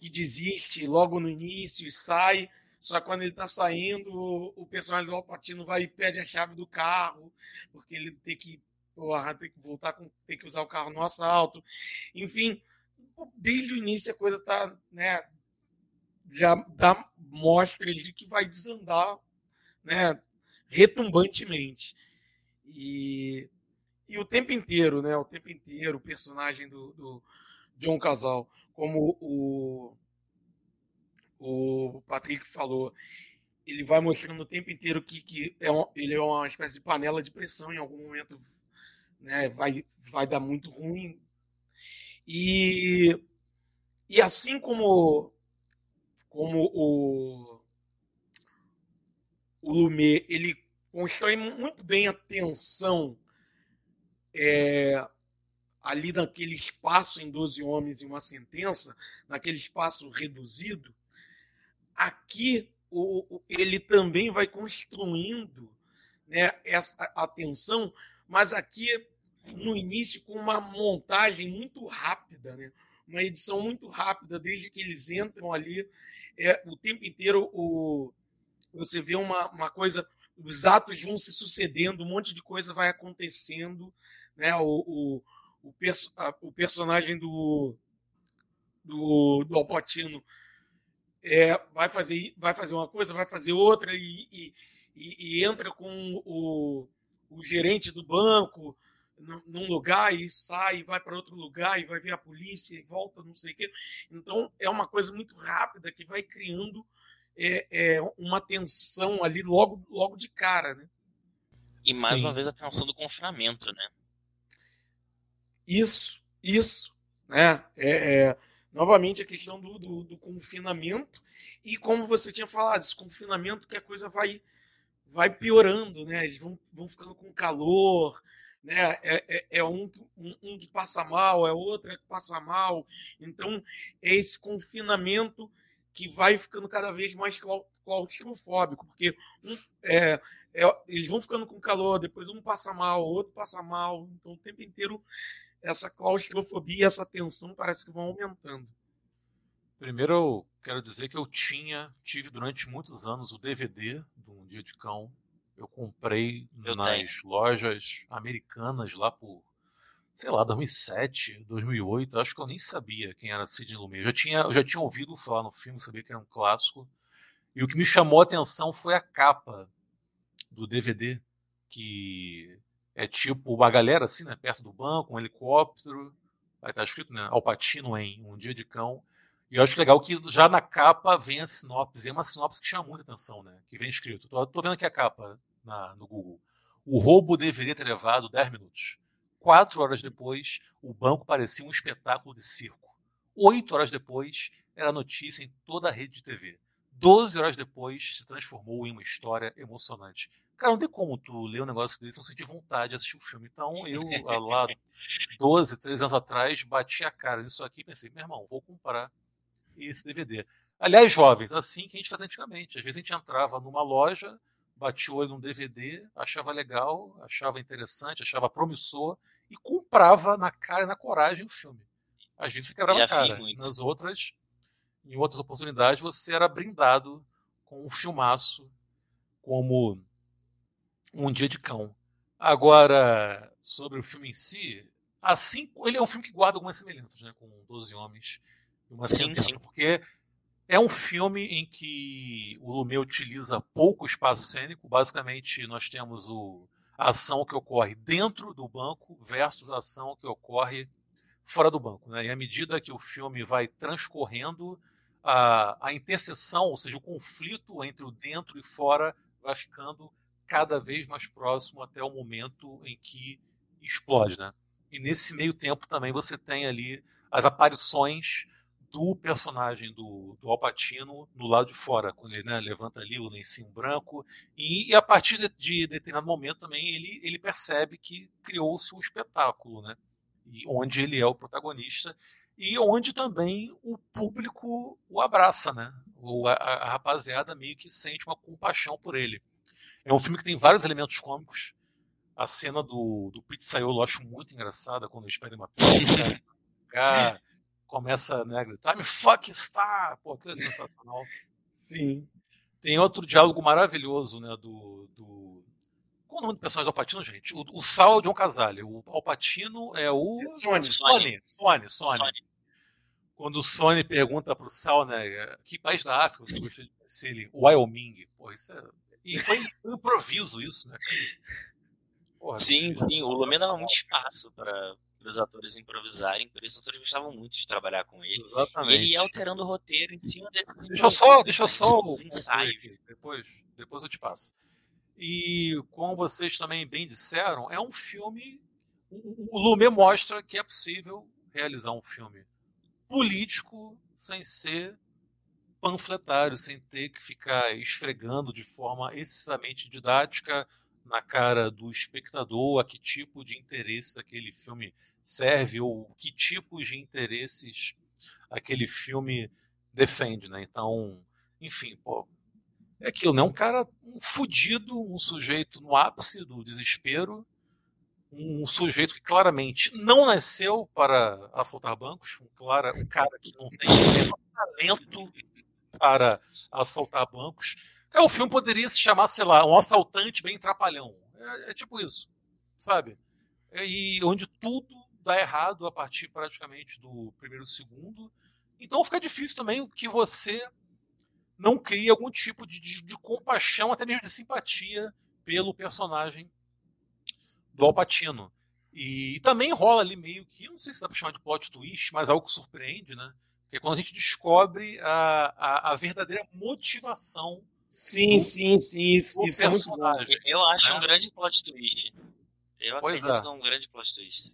que desiste logo no início e sai só quando ele está saindo, o personagem do Alpatino vai e pede a chave do carro, porque ele tem que, porra, tem que voltar, com, tem que usar o carro no assalto. Enfim, desde o início a coisa está, né, já dá mostras de que vai desandar, né, retumbantemente. E, e o tempo inteiro, né, o tempo inteiro, o personagem do, do John Casal, como o o Patrick falou, ele vai mostrando o tempo inteiro que, que é um, ele é uma espécie de panela de pressão, em algum momento né, vai, vai dar muito ruim. E, e assim como, como o, o Lumet, ele constrói muito bem a tensão é, ali naquele espaço em 12 homens e uma sentença, naquele espaço reduzido, aqui o, ele também vai construindo né, essa atenção, mas aqui no início com uma montagem muito rápida, né? uma edição muito rápida, desde que eles entram ali, é, o tempo inteiro o, você vê uma, uma coisa, os atos vão se sucedendo, um monte de coisa vai acontecendo, né? o, o, o, perso, a, o personagem do, do, do Alpatino é, vai, fazer, vai fazer uma coisa, vai fazer outra e, e, e entra com o, o gerente do banco num lugar e sai, vai para outro lugar e vai ver a polícia e volta, não sei o quê. Então é uma coisa muito rápida que vai criando é, é, uma tensão ali logo, logo de cara, né? E mais Sim. uma vez a tensão do confinamento, né? Isso, isso, né? É, é novamente a questão do, do, do, confinamento e como você tinha falado, esse confinamento que a coisa vai vai piorando, né? Eles vão, vão ficando com calor, né? É, é, é um, um, um, que passa mal, é outro que passa mal. Então é esse confinamento que vai ficando cada vez mais claustrofóbico, porque um, é, é, eles vão ficando com calor, depois um passa mal, outro passa mal, então o tempo inteiro essa claustrofobia, essa tensão parece que vão aumentando. Primeiro eu quero dizer que eu tinha, tive durante muitos anos o DVD do Um Dia de Cão. Eu comprei eu nas tenho. lojas americanas lá por, sei lá, 2007, 2008. Acho que eu nem sabia quem era Sidney Lumet. Eu já tinha, eu já tinha ouvido falar no filme, sabia que era um clássico. E o que me chamou a atenção foi a capa do DVD, que é tipo uma galera assim, né, perto do banco, um helicóptero, vai estar escrito, né, Alpatino em Um Dia de Cão. E eu acho legal que já na capa vem a sinopse, é uma sinopse que chama muita atenção, né, que vem escrito. Tô, tô vendo aqui a capa na, no Google. O roubo deveria ter levado 10 minutos. Quatro horas depois, o banco parecia um espetáculo de circo. Oito horas depois, era notícia em toda a rede de TV. Doze horas depois, se transformou em uma história emocionante. Cara, não tem como tu ler um negócio desse e não sentir vontade de assistir o filme. Então, eu, lá, 12, 13 anos atrás, bati a cara nisso aqui e pensei, meu irmão, vou comprar esse DVD. Aliás, jovens, assim que a gente fazia antigamente. Às vezes a gente entrava numa loja, batia o olho num DVD, achava legal, achava interessante, achava promissor e comprava na cara e na coragem o filme. Às vezes você quebrava a cara. Nas outras, em outras oportunidades, você era brindado com um filmaço como um Dia de Cão. Agora, sobre o filme em si, assim, ele é um filme que guarda algumas semelhanças né, com Doze Homens e uma Sentença, porque é um filme em que o Lumet utiliza pouco espaço cênico. Basicamente, nós temos o, a ação que ocorre dentro do banco versus a ação que ocorre fora do banco. Né? E à medida que o filme vai transcorrendo, a, a interseção, ou seja, o conflito entre o dentro e fora, vai ficando cada vez mais próximo até o momento em que explode, né? E nesse meio tempo também você tem ali as aparições do personagem do, do Alpatino no lado de fora, quando ele né, levanta ali o lencinho branco, e, e a partir de, de, determinado momento também ele, ele percebe que criou-se um espetáculo, né? E onde ele é o protagonista e onde também o público o abraça, né? A, a rapaziada meio que sente uma compaixão por ele. É um filme que tem vários elementos cômicos. A cena do, do pizzaiolo eu acho muito engraçada quando eles pedem uma pizza. Cara, começa né, a gritar, me fuck star! Pô, aquilo é sensacional. Sim. Tem outro diálogo maravilhoso, né, do... do... Qual o nome do personagem do Alpatino, gente? O, o Sal é John Casale. O Alpatino é o... Sony. Sony. Sony. Sony. Sony. Quando o Sony pergunta pro Sal, né, que país da África você gostaria de conhecer ele? Wyoming. Pô, isso é e foi um improviso isso, né? Porra, sim, sim. O Lumet dava muito espaço para os atores improvisarem, por isso os atores gostavam muito de trabalhar com ele. Exatamente. E ele ia alterando o roteiro em cima desses Deixa eu só, deixa eu só ensaios. Depois, depois eu te passo. E como vocês também bem disseram, é um filme. O, o Lumet mostra que é possível realizar um filme político sem ser panfletário, sem ter que ficar esfregando de forma excessivamente didática na cara do espectador a que tipo de interesse aquele filme serve ou que tipos de interesses aquele filme defende, né? Então, enfim, pô, é aquilo, né? Um cara um fudido, um sujeito no ápice do desespero, um sujeito que claramente não nasceu para assaltar bancos, um, clara, um cara que não tem talento para assaltar bancos. O filme poderia se chamar, sei lá, Um Assaltante Bem Trapalhão. É, é tipo isso, sabe? E onde tudo dá errado a partir praticamente do primeiro segundo. Então fica difícil também que você não crie algum tipo de, de, de compaixão, até mesmo de simpatia pelo personagem do Alpatino. E, e, também rola ali meio que, não sei se dá pra chamar de plot twist, mas algo que surpreende, né? Que é quando a gente descobre a, a, a verdadeira motivação. Sim, do, sim, sim. Isso, isso é muito bom. Eu acho né? um grande plot twist. Eu pois acredito é. um grande plot twist.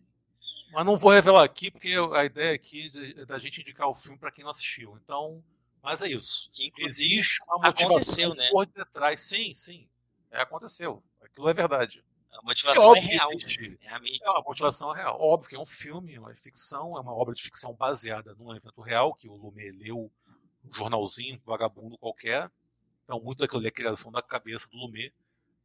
Mas não vou revelar aqui, porque a ideia aqui é da gente indicar o filme para quem não assistiu. Então, mas é isso. Existe uma motivação né? por detrás. Sim, sim. É, aconteceu. Aquilo é verdade. A motivação é, é real. Existe, é, a é uma motivação real. Óbvio que é um filme, é uma ficção, é uma obra de ficção baseada num evento real, que o Lumet leu um jornalzinho, um vagabundo qualquer. Então, muito daquilo ali é criação da cabeça do Lumet,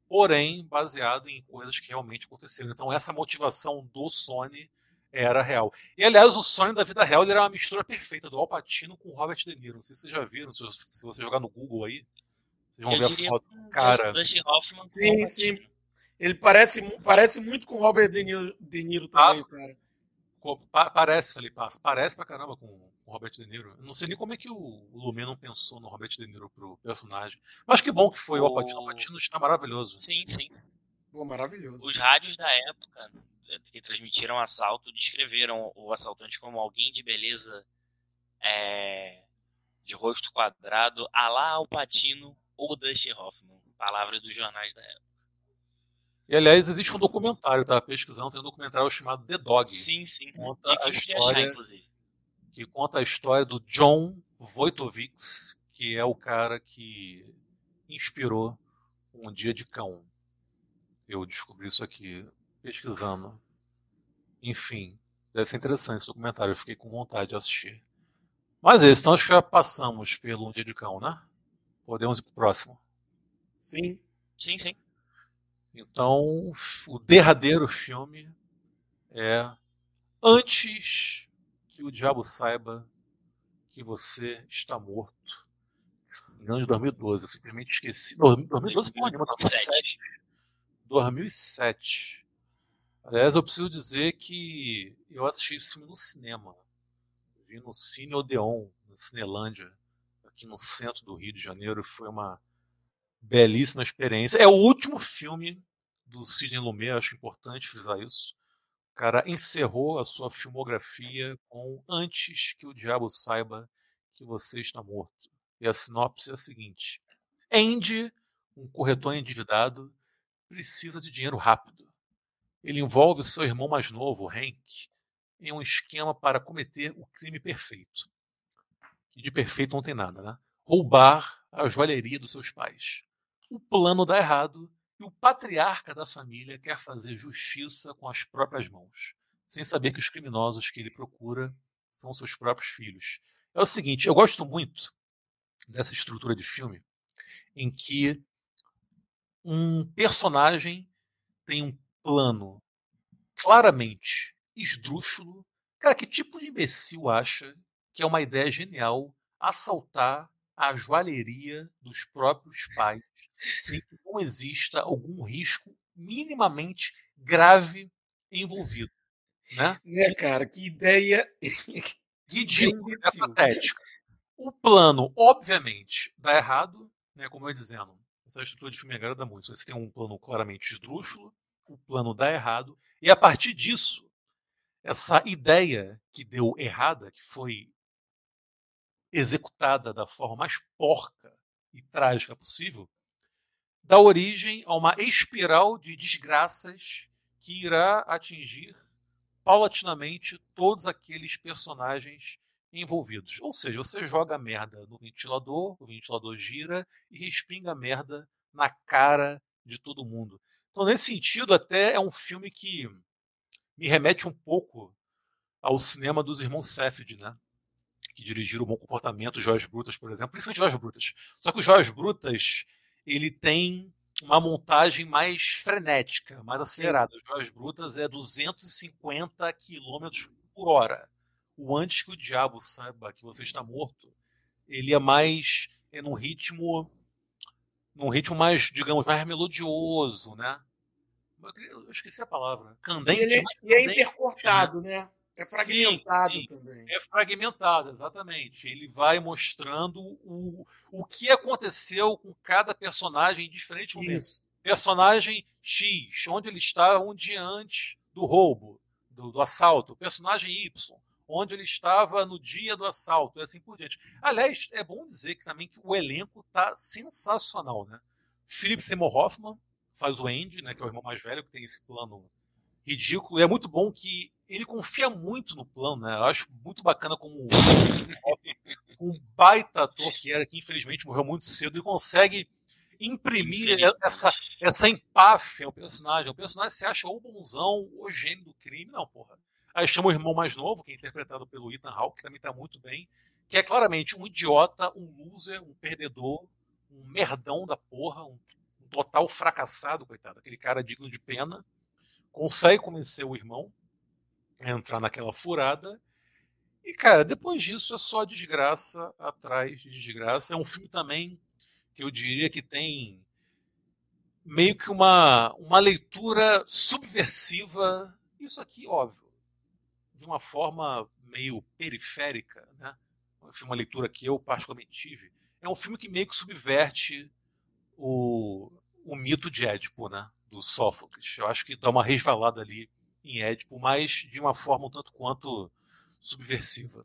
porém baseado em coisas que realmente aconteceram. Então, essa motivação do Sony era real. E, aliás, o Sony da vida real era uma mistura perfeita do Al Pacino com o Robert De Niro. Não sei se vocês já viram, se você jogar no Google aí, vocês vão Eu ver a foto. Cara. Dustin Hoffman sim, sim. Ele parece, parece muito com o Robert De Niro, De Niro também, cara. Parece, Felipe, parece pra caramba com o Robert De Niro. Eu não sei nem como é que o, Lumet não pensou no Robert De Niro pro personagem. Mas que bom que foi o, o Alpatino. O Alpatino está maravilhoso. Sim, sim. Pô, maravilhoso. Os rádios da época eh, que transmitiram o assalto descreveram o assaltante como alguém de beleza é, de rosto quadrado, a lá Alpatino ou Dusty Hoffman. Palavras dos jornais da época. E aliás, existe um documentário, tá pesquisando, tem um documentário chamado The Dog. Sim, sim. Conta a Achar, história, inclusive. que conta a história do John Wojtowicz, que é o cara que inspirou Um Dia de Cão. Eu descobri isso aqui pesquisando. Enfim, deve ser interessante esse documentário, eu fiquei com vontade de assistir. Mas é isso, então acho que já passamos pelo Um Dia de Cão, né? Podemos ir pro próximo. Sim. Sim, sim. Então, o derradeiro filme é Antes que o Diabo Saiba que Você Está Morto. Engano, de 2012, eu simplesmente esqueci. Não, 2012 porra nenhuma, 2007. 2007. Aliás, eu preciso dizer que eu assisti esse filme no cinema. Vi no Cine Odeon, na Cinelândia, aqui no centro do Rio de Janeiro. Foi uma belíssima experiência. É o último filme do Sidney Lumet, acho importante frisar isso. O cara encerrou a sua filmografia com Antes que o Diabo Saiba que Você Está Morto. E a sinopse é a seguinte: Andy, um corretor endividado, precisa de dinheiro rápido. Ele envolve seu irmão mais novo, Hank, em um esquema para cometer o crime perfeito. E de perfeito não tem nada, né? Roubar a joalheria dos seus pais. O plano dá errado e o patriarca da família quer fazer justiça com as próprias mãos, sem saber que os criminosos que ele procura são seus próprios filhos. É o seguinte, eu gosto muito dessa estrutura de filme em que um personagem tem um plano claramente esdrúxulo. Cara, que tipo de imbecil acha que é uma ideia genial assaltar a joalheria dos próprios pais sem que não exista algum risco minimamente grave envolvido? Né? Né, cara? Que ideia. Ridículo, é patética. O plano, obviamente, dá errado, né, como eu ia dizendo. Essa estrutura de filme me agrada muito. Você tem um plano claramente esdrúxulo, o plano dá errado, e a partir disso, essa ideia que deu errada, que foi executada da forma mais porca e trágica possível, dá origem a uma espiral de desgraças que irá atingir paulatinamente todos aqueles personagens envolvidos. Ou seja, você joga a merda no ventilador, o ventilador gira e respinga a merda na cara de todo mundo. Então, nesse sentido, até é um filme que me remete um pouco ao cinema dos irmãos Safdie, né? Que dirigiram o Bom Comportamento, Joias Brutas, por exemplo, principalmente Joias Brutas. Só que o Joias Brutas, ele tem uma montagem mais frenética, mais acelerada. Os Joias Brutas é 250 km por hora. O Antes que o Diabo Saiba que Você Está Morto, ele é mais é num ritmo num ritmo mais, digamos, mais melodioso, né? Eu, esqueci a palavra. E, Candente. ele, mais e é intercortado, né? É fragmentado sim. também. É fragmentado, exatamente. Ele vai mostrando o, o que aconteceu com cada personagem em diferentes momentos. Isso. Personagem X, onde ele está um dia antes do roubo, do, do assalto. Personagem Y, onde ele estava no dia do assalto, e assim por diante. Aliás, é bom dizer que também que o elenco está sensacional, né? Philip Seymour Hoffman faz o Andy, né, que é o irmão mais velho, que tem esse plano ridículo. E é muito bom que ele confia muito no plano, né? Eu acho muito bacana como um baita ator que era, que infelizmente morreu muito cedo, e consegue imprimir essa, essa empáfia ao personagem. O personagem se acha ou bonzão ou gênio do crime. Não, porra. Aí chama o irmão mais novo, que é interpretado pelo Ethan Hawke, que também está muito bem, que é claramente um idiota, um loser, um perdedor, um merdão da porra, um, um total fracassado, coitado. Aquele cara digno de pena. Consegue convencer o irmão entrar naquela furada. E, cara, depois disso é só desgraça atrás de desgraça. É um filme também que eu diria que tem meio que uma, uma leitura subversiva. Isso aqui, óbvio, de uma forma meio periférica, né? Uma leitura que eu particularmente tive. É um filme que meio que subverte o, o mito de Édipo, né? Do Sófocles. Eu acho que dá uma resvalada ali em Édipo, mas de uma forma um tanto quanto subversiva.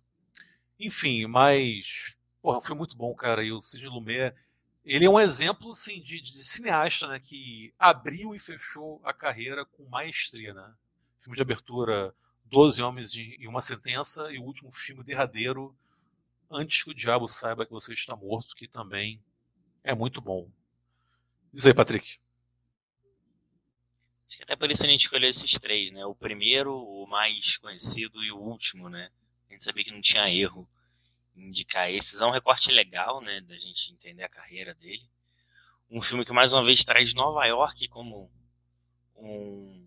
Enfim, mas. Porra, foi muito bom, cara. E o Sidney Lumet, ele é um exemplo assim, de, de, cineasta né, que abriu e fechou a carreira com maestria. Né? Filme de abertura Doze Homens e Uma Sentença e o último filme derradeiro Antes que o Diabo Saiba que Você Está Morto, que também é muito bom. Diz aí, Patrick. Até por isso a gente escolheu esses três, né? O primeiro, o mais conhecido e o último, né? A gente sabia que não tinha erro indicar esses. É um recorte legal, né, da gente entender a carreira dele. Um filme que mais uma vez traz Nova York como um,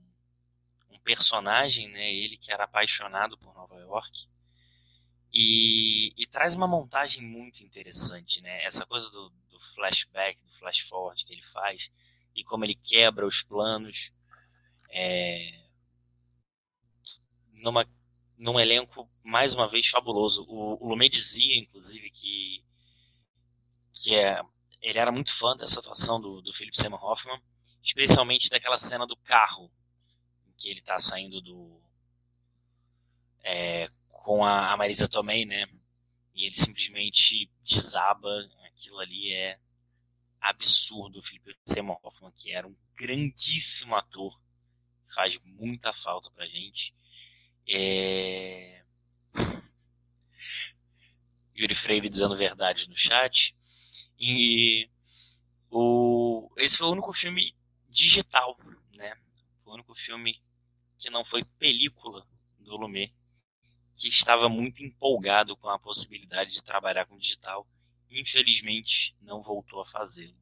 um personagem, né, ele que era apaixonado por Nova York. E, e traz uma montagem muito interessante, né? Essa coisa do, do flashback, do flash forward que ele faz e como ele quebra os planos é, numa num elenco, mais uma vez, fabuloso. O, o Lumet dizia, inclusive, que, que é, ele era muito fã dessa atuação do, do Philip Seymour Hoffman, especialmente daquela cena do carro, em que ele está saindo do... É, com a, a Marisa Tomei, né? E ele simplesmente desaba. Aquilo ali é absurdo. O Philip Seymour Hoffman, que era um grandíssimo ator, faz muita falta pra gente. É... Yuri Freire dizendo verdade no chat. E o... esse foi o único filme digital, né? o único filme que não foi película do Lumet, que estava muito empolgado com a possibilidade de trabalhar com digital. Infelizmente, não voltou a fazê-lo,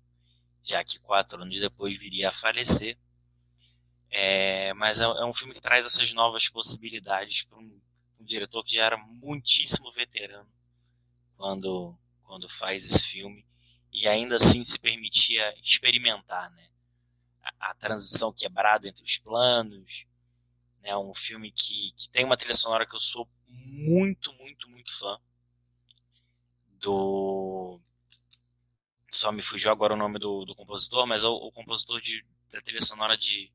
já que quatro anos depois viria a falecer é, mas é, é, um filme que traz essas novas possibilidades para um, um, diretor que já era muitíssimo veterano quando, quando faz esse filme e ainda assim se permitia experimentar, né? A, a transição quebrada entre os planos, né? Um filme que, que tem uma trilha sonora que eu sou muito, muito, muito fã do só me fugiu agora o nome do, do compositor, mas é o, o compositor de, da trilha sonora de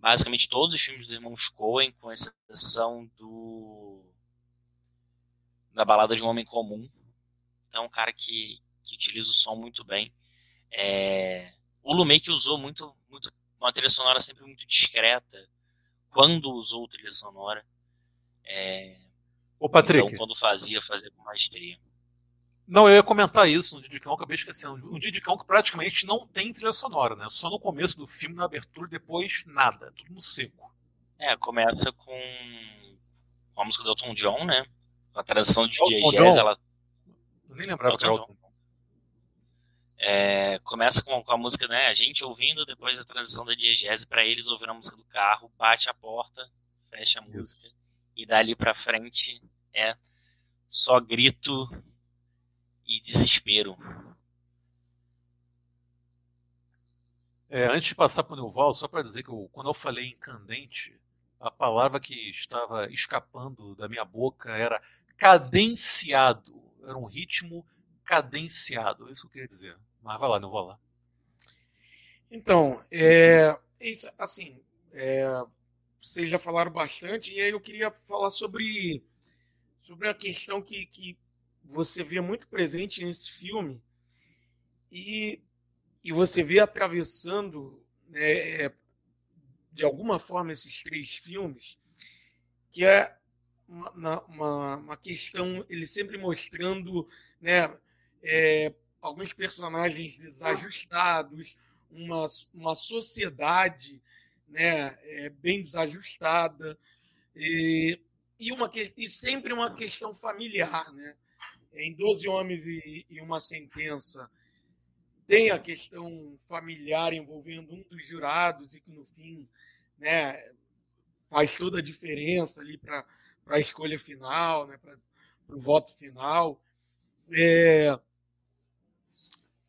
basicamente todos os filmes dos irmãos Coen, com exceção do da balada de um homem comum. Então, um cara que, que utiliza o som muito bem. É... O Lumet que usou muito, muito uma trilha sonora sempre muito discreta quando usou trilha sonora. É... Ô, Patrick. Então, quando fazia, fazia com maestria. Não, eu ia comentar isso no Didicão, acabei esquecendo. Um Didicão que praticamente não tem trilha sonora, né? Só no começo do filme, na abertura, depois nada, tudo no seco. É, começa com, a música do Elton John, né? A tradução de Diegese, ela... Eu nem lembrava Elton que era Elton é, começa com, com, a música, né? A gente ouvindo, depois da transição da diegese, para eles ouvir a música do carro, bate a porta, fecha a música, Isso. e dali pra frente é só grito e desespero. É, antes de passar para o Neuval, só para dizer que eu, quando eu falei incandente, a palavra que estava escapando da minha boca era cadenciado. Era um ritmo cadenciado. É isso que eu queria dizer. Mas vai lá, não vou lá. Então, é, assim, é, vocês já falaram bastante, e aí eu queria falar sobre, sobre a questão que, que você vê muito presente nesse filme e, e você vê atravessando né, de alguma forma esses três filmes, que é uma, uma, uma questão, ele sempre mostrando né, é, alguns personagens desajustados, uma, uma sociedade né, é, bem desajustada, e, e, uma, e sempre uma questão familiar. Né? Em 12 homens e, e uma sentença tem a questão familiar envolvendo um dos jurados e que no fim né, faz toda a diferença ali para a escolha final, né, para o voto final. É,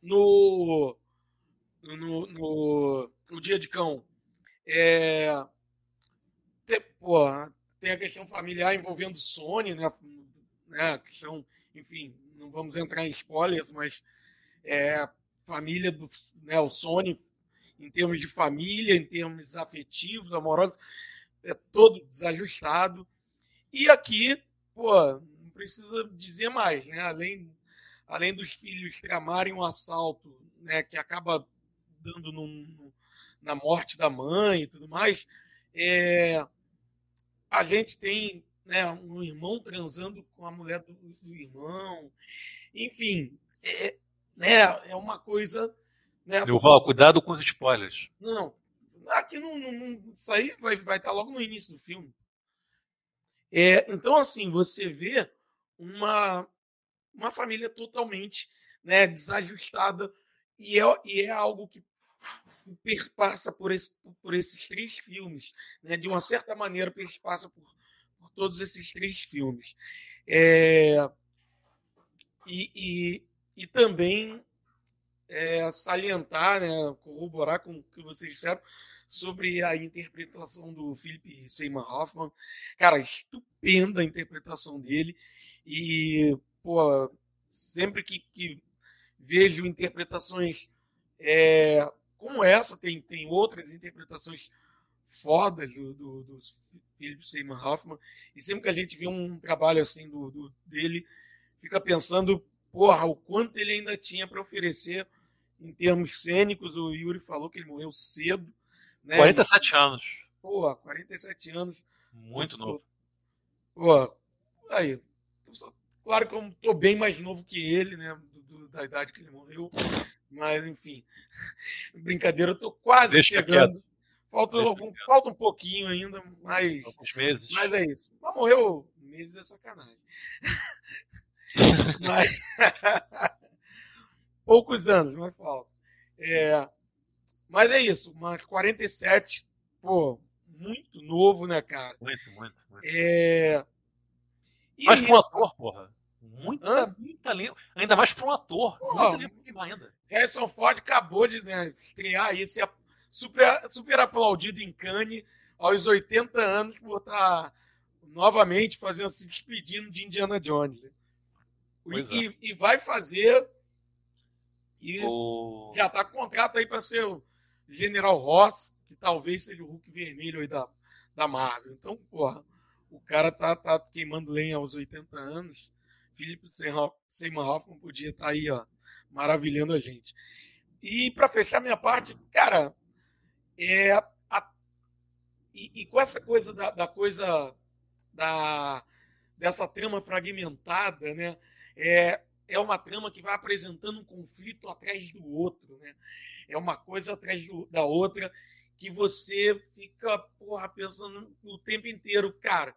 no, no, no, no, Dia de Cão, é, tem, tem a questão familiar envolvendo Sony, né, né, a questão enfim, não vamos entrar em spoilers, mas é, família do né, o Sony, em termos de família, em termos afetivos, amorosos, é todo desajustado. E aqui, pô, não precisa dizer mais, né? Além, além dos filhos tramarem um assalto né, que acaba dando num, na morte da mãe e tudo mais, é, a gente tem né, um irmão transando com a mulher do, do irmão, enfim, é, né, é uma coisa. Né, Val, cuidado com os spoilers. Não, aqui não, não, não, isso aí vai, vai estar logo no início do filme. É, então, assim, você vê uma, uma família totalmente né, desajustada e é, e é algo que perpassa por, esse, por esses três filmes, né? de uma certa maneira perpassa por todos esses três filmes. É, e, e, e também é, salientar, né, corroborar com o que vocês disseram sobre a interpretação do Philip Seymour Hoffman. Cara, estupenda a interpretação dele. E, pô, sempre que, que vejo interpretações é, como essa, tem, tem outras interpretações fodas do, do, do Philip Seymour Hoffman, e sempre que a gente vê um trabalho assim do, do dele, fica pensando, porra, o quanto ele ainda tinha para oferecer em termos cênicos. O Yuri falou que ele morreu cedo. Né? 47 anos. Porra, 47 anos. Muito novo. Pô, aí. Claro que eu tô bem mais novo que ele, né? da idade que ele morreu. Mas, enfim. Brincadeira, eu tô quase Deixa chegando. Falta, algum, falta um pouquinho ainda, mas. Alguns meses. Mas é isso. Mas morreu meses é sacanagem. mas. Poucos anos, mas falta. É, mas é isso, mas 47, pô, muito novo, né, cara? Muito, muito, muito. É... mas pro ator, porra. Muita, muita. Ainda mais para um ator. Porra, muita ainda. Harrison Ford acabou de né, estrear isso, super, super aplaudido em Cannes aos 80 anos por estar tá novamente fazendo se despedindo de Indiana Jones. E, é. e, e, vai fazer. E o... já está com contrato aí para ser o General Ross, que talvez seja o Hulk vermelho aí da, da Marvel. Então, porra, o cara tá, tá queimando lenha aos 80 anos. Philip Seymour Hoffman podia estar tá aí, ó, maravilhando a gente. E para fechar minha parte, cara, é a, e, e, com essa coisa da, da, coisa da dessa trama fragmentada, né? É, é uma trama que vai apresentando um conflito atrás do outro, né? É uma coisa atrás do, da outra que você fica porra, pensando o tempo inteiro, cara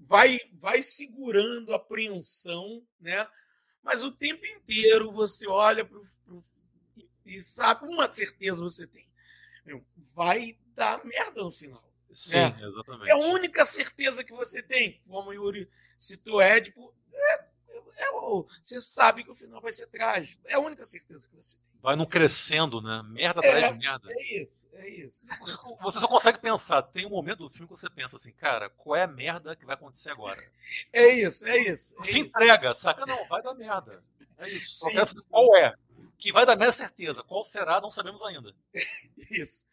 vai, vai segurando a apreensão, né? Mas o tempo inteiro você olha pro, e sabe, uma certeza você tem. Vai dar merda no final. Sim, né? exatamente. É a única certeza que você tem. Como o Yuri citou Édipo, é, é, é, você sabe que o final vai ser trágico. É a única certeza que você tem vai não crescendo, né? Merda atrás é, de merda. É isso, é isso. Você só consegue pensar. Tem um momento do filme que você pensa assim, cara, qual é a merda que vai acontecer agora? É isso, é isso. É Se isso. entrega, saca? Não, vai dar merda. É isso. Só pensa qual é. Que vai dar merda certeza. Qual será, não sabemos ainda. isso.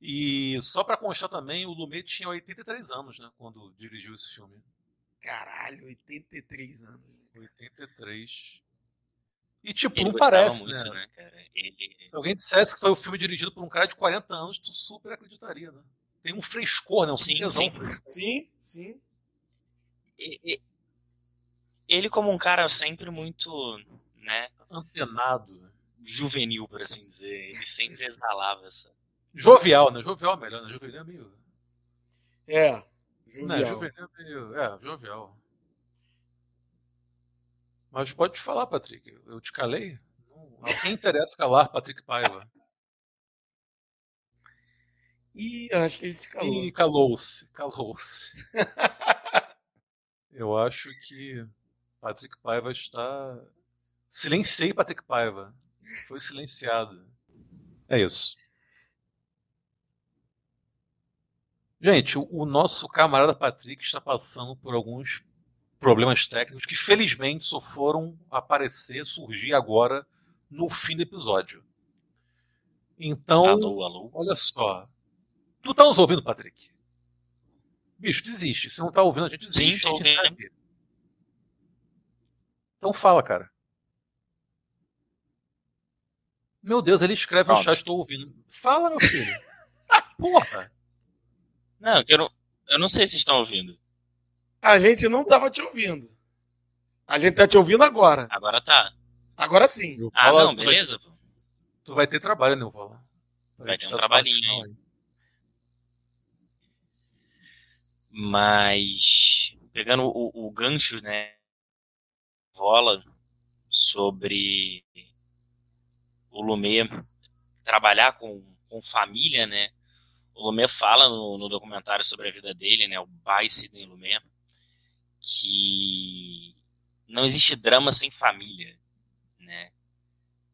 E só para constar também, o Lumet tinha 83 anos, né? Quando dirigiu esse filme. Caralho, 83 anos. 83. E, tipo, ele não parece, muito, né? né ele... Se alguém dissesse que foi um filme dirigido por um cara de 40 anos, tu super acreditaria, né? Tem um frescor, né? Um sim, sim. sim, sim. E, ele como um cara sempre muito, né? Antenado. Juvenil, por assim dizer. Ele sempre exalava essa... Jovial, né? Jovial é melhor, né? Juvenil é meio... É, jovial. Não, juvenil é meio... É, jovial. Mas pode falar, Patrick. Eu te calei? A quem interessa calar Patrick Paiva? Ih, acho que ele se calou. Ih, calou-se, calou-se. Eu acho que Patrick Paiva está. Silenciei Patrick Paiva. Foi silenciado. É isso. Gente, o nosso camarada Patrick está passando por alguns problemas técnicos que felizmente só foram aparecer, surgir agora no fim do episódio. Então, alô, alô. olha só. Tu tá nos ouvindo, Patrick? Bicho, desiste. Se não tá ouvindo, a gente desiste. Sim, a gente sabe. Então fala, cara. Meu Deus, ele escreve Pronto. no chat, estou ouvindo. Fala, meu filho. Porra. Não, que eu não, eu não sei se estão ouvindo. A gente não tava te ouvindo. A gente tá te ouvindo agora. Agora tá. Agora sim. Eu Ah, falo, não, tu vai- beleza. pô. Tu vai ter trabalho, né, Vola? Vai ter um tá trabalhinho aí. Mas pegando o, o gancho, né, Vola sobre o Lumet trabalhar com, com família, né? O Lumet fala no, no documentário sobre a vida dele, né, o By Sidney Lumet, que não existe drama sem família, né?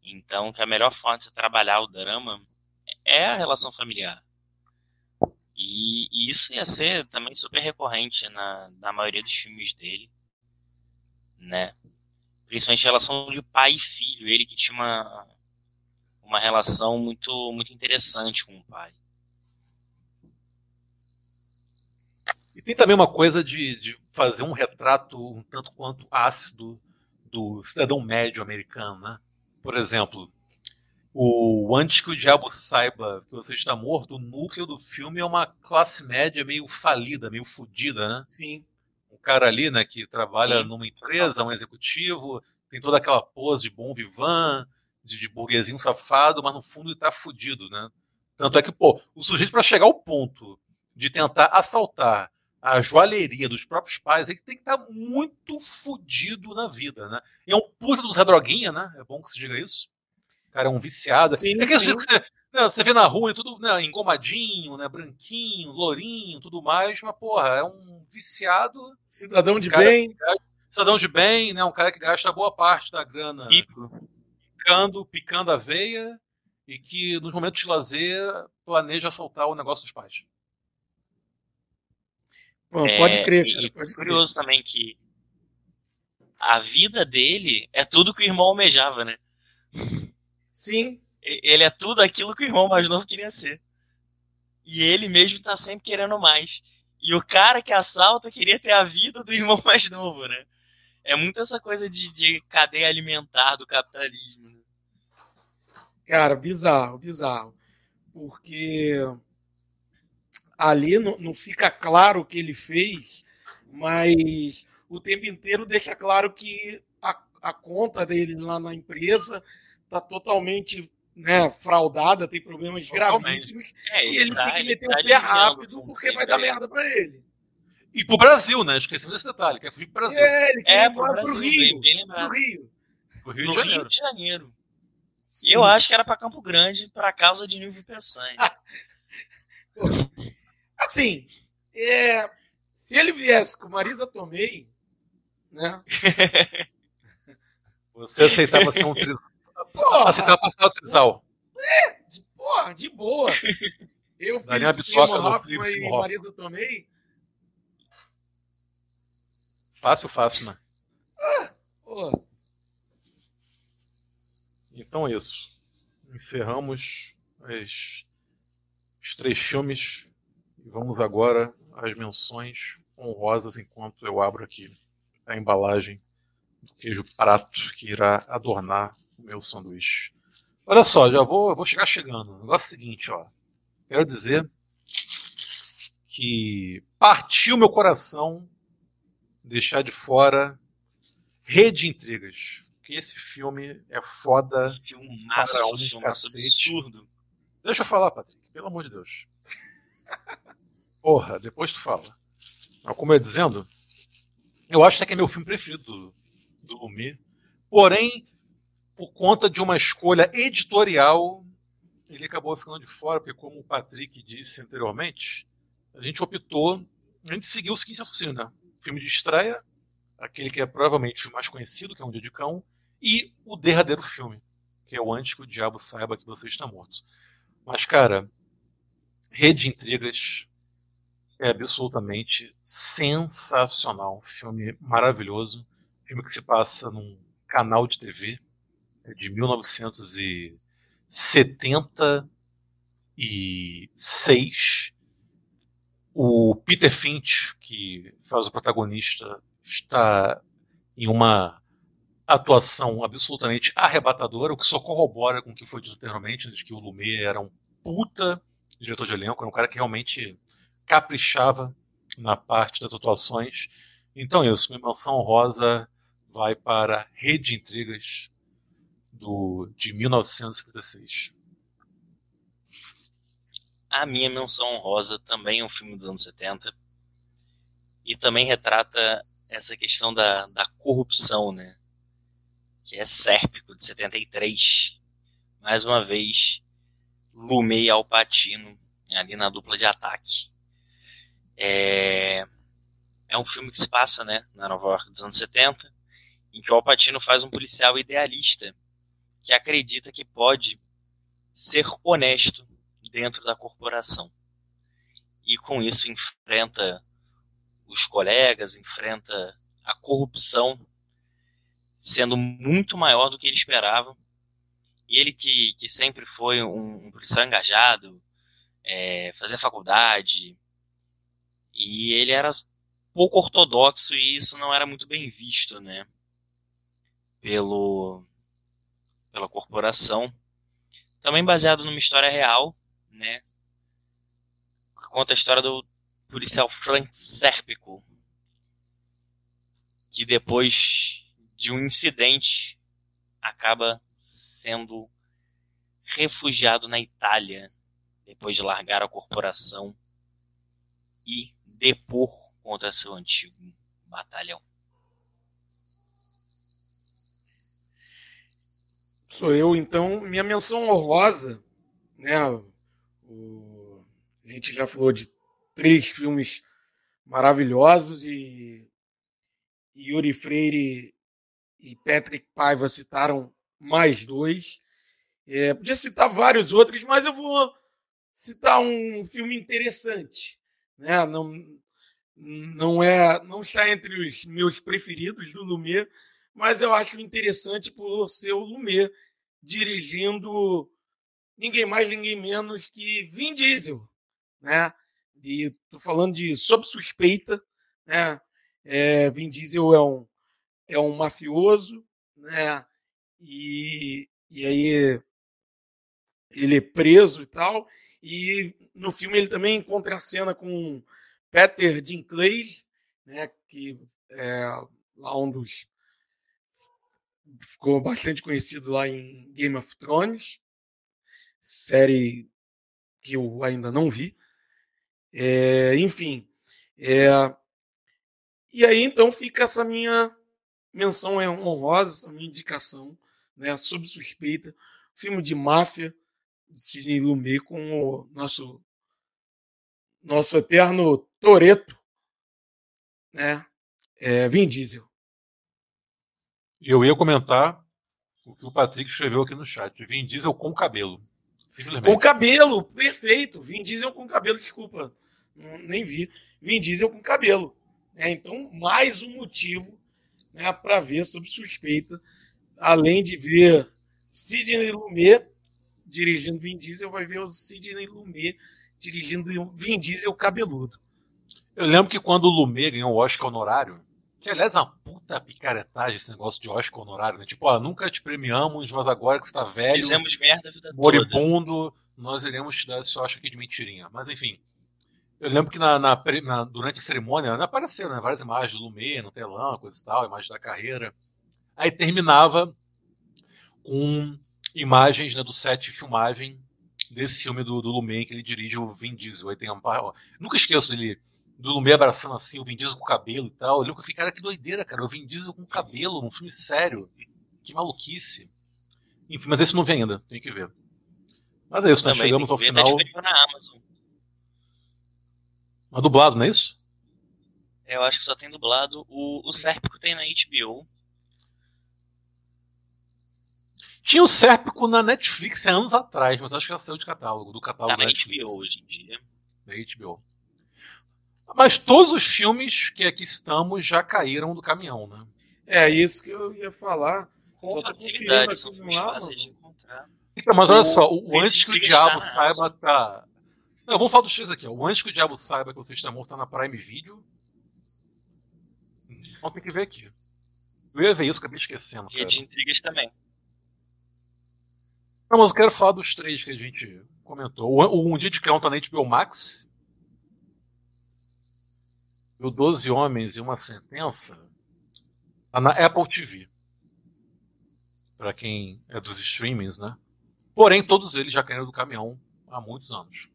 Então, que a melhor forma de você trabalhar o drama é a relação familiar. E, e isso ia ser também super recorrente na, na maioria dos filmes dele, né? Principalmente a relação de pai e filho, ele que tinha uma, uma relação muito, muito interessante com o pai. Tem também uma coisa de, de fazer um retrato um tanto quanto ácido do cidadão médio americano, né? Por exemplo, o Antes que o Diabo Saiba que Você Está Morto, o núcleo do filme é uma classe média meio falida, meio fodida, né? Sim. Um cara ali, né, que trabalha Sim. numa empresa, um executivo, tem toda aquela pose de bom vivan, de, de burguesinho safado, mas no fundo ele tá fudido, né? Tanto é que, pô, o sujeito para chegar ao ponto de tentar assaltar a joalheria dos próprios pais, ele tem que estar muito fudido na vida, né? E é um puta do Zé Droguinha, né? É bom que se diga isso. O cara é um viciado. Sim, é sim. que você, né, você vê na rua e tudo né, engomadinho, né, branquinho, lourinho, tudo mais, mas, porra, é um viciado, Cidadão de bem. cidadão de bem, né? Um cara que gasta boa parte da grana Rico. picando, picando a veia e que nos momentos de lazer planeja assaltar o negócio dos pais. Pô, É, pode crer, cara. e Pode crer. curioso também que a vida dele é tudo que o irmão almejava, né? Sim. Ele é tudo aquilo que o irmão mais novo queria ser. E ele mesmo tá sempre querendo mais. E o cara que assalta queria ter a vida do irmão mais novo, né? É muito essa coisa de, de cadeia alimentar do capitalismo. né? Cara, bizarro, bizarro. Porque ali não, não fica claro o que ele fez, mas o tempo inteiro deixa claro que a, a conta dele lá na empresa está totalmente né, fraudada, tem problemas Totalmente. gravíssimos, É, e ele tá- tem que meter tá o pé desviando rápido o porque vai dar dele. merda para ele. E pro Brasil, né? Esquecemos desse detalhe, quer fugir pro Brasil. É, ele quer É, ir pro Brasil, pro Rio. bem Pro lembrado. Rio. Pro Rio No de Janeiro. Rio de Janeiro. Eu acho que era pra Campo Grande, pra causa de Nilvio Peçanha. Assim, é, se ele viesse com Marisa Tomei, né? Você aceitava ser um trisal. Porra, Aceitava passar o trisal. de, porra, de boa. Eu fiz bitoca Simon no Hoffman e Hoffman. Marisa Tomei. Fácil, fácil, né? Pô, Então é isso. Encerramos as- os três filmes vamos agora às menções honrosas enquanto eu abro aqui a embalagem do queijo prato que irá adornar o meu sanduíche. Olha só, já vou, vou chegar chegando. O negócio é o seguinte, ó. Quero dizer que partiu meu coração deixar de fora Rede de Intrigas. Que esse filme é foda Filmaço, um filmaço absurdo. Deixa eu falar, Patrick, pelo amor de Deus. Porra, depois tu fala. Mas como eu ia dizendo, eu acho que é meu filme preferido do, Lumi. Porém, por conta de uma escolha editorial, ele acabou ficando de fora, porque como o Patrick disse anteriormente, a gente optou, a gente seguiu o seguinte raciocínio, né? Filme de estreia, aquele que é provavelmente o mais conhecido, que é Um Dia de Cão, e o derradeiro filme, que é o Antes que o Diabo Saiba que Você Está Morto. Mas, cara, Rede de Intrigas é absolutamente sensacional. Filme maravilhoso. Filme que se passa num canal de TV é de 1976. O Peter Finch, que faz o protagonista, está em uma atuação absolutamente arrebatadora, o que só corrobora com o que foi dito anteriormente, de que o Lumet era um puta diretor de elenco, era um cara que realmente caprichava na parte das atuações. Então é isso, minha menção rosa vai para Rede de Intrigas do, de 1956. A minha menção honrosa também é um filme dos anos 70 e também retrata essa questão da, da corrupção, né? Que é Sérpico, de 73. Mais uma vez, Lumet e Alpatino ali na dupla de ataque. É, é um filme que se passa né, na Nova York dos anos 70, em que o Alpatino faz um policial idealista que acredita que pode ser honesto dentro da corporação. E com isso enfrenta os colegas, enfrenta a corrupção sendo muito maior do que ele esperava. E ele que, que sempre foi um, um policial engajado, é, fazia faculdade, e ele era pouco ortodoxo e isso não era muito bem visto, né? Pelo, pela corporação. Também baseado numa história real, né? Conta a história do policial Frank Serpico, que depois de um incidente acaba sendo refugiado na Itália depois de largar a corporação e depor contra seu antigo batalhão. Sou eu, então. Minha menção honrosa, né? O, a gente já falou de três filmes maravilhosos e, Yuri Freire e Patrick Paiva citaram mais dois. É, podia citar vários outros, mas eu vou citar um filme interessante, né? Não, não é, não está entre os meus preferidos do Lumière, mas eu acho interessante por ser o Lumière dirigindo ninguém mais, ninguém menos que Vin Diesel, né? E estou falando de Sob Suspeita, né? É, Vin Diesel é um, é um mafioso, né? E, e aí ele é preso e tal. E no filme ele também encontra a cena com Peter Dinklage, né, que é lá um dos ficou bastante conhecido lá em Game of Thrones, série que eu ainda não vi. É, enfim, é, e aí então fica essa minha menção honrosa, essa minha indicação, né, sob suspeita, filme de máfia Sidney Lumet com o nosso nosso eterno Toreto, né? É, Vin Diesel. Eu ia comentar o que o Patrick escreveu aqui no chat. Vin Diesel com cabelo. Com cabelo, perfeito. Vin Diesel com cabelo, desculpa. Nem vi. Vin Diesel com cabelo. É, então, mais um motivo né, para ver sob suspeita, além de ver Sidney Lumet dirigindo Vin Diesel, vai ver o Sidney Lumet dirigindo Vin Diesel cabeludo. Eu lembro que quando o Lumet ganhou o Oscar honorário, que aliás é uma puta picaretagem esse negócio de Oscar honorário, né? Tipo, ó, nunca te premiamos, mas agora que você tá velho, Fizemos merda a vida moribundo, toda. nós iremos te dar esse Oscar aqui de mentirinha. Mas enfim, eu lembro que na, na, na durante a cerimônia apareceram né, várias imagens do Lumet no telão, coisa e tal, imagens da carreira. Aí terminava com imagens né, do set de filmagem desse filme do, do Lumet que ele dirige o Vin Diesel. Aí tem uma, nunca esqueço dele, do Lumet abraçando assim, o Vin Diesel com o cabelo e tal. Eu lembro que eu fiquei, cara, que doideira, cara. O Vin Diesel com cabelo num filme sério. Que maluquice. Enfim, mas esse não vem ainda, tem que ver. Mas é isso, nós chegamos ao tá final. Na Amazon. Mas dublado, não é isso? É, eu acho que só tem dublado. O, o Sérpico tem na HBO. Tinha o Sérpico na Netflix há anos atrás, mas acho que ela saiu de catálogo, do catálogo tá da Netflix. HBO hoje em dia. Da HBO. Mas todos os filmes que aqui estamos já caíram do caminhão, né? É isso que eu ia falar. Com Só facilidade, são filmes fáceis de encontrar. Então, mas olha só, o, o Antes que o Diabo Saiba tá. Não, vamos falar dos três aqui. Ó. O Antes que o Diabo Saiba que você está morto tá na Prime Video. Então tem que ver aqui. Eu ia ver isso, acabei esquecendo. E de intrigas também. Não, mas eu quero falar dos três que a gente comentou. O Um Dia de Cão tá na Max. E o Doze Homens e uma Sentença tá na Apple TV. Pra quem é dos streamings, né? Porém, todos eles já caíram do caminhão há muitos anos.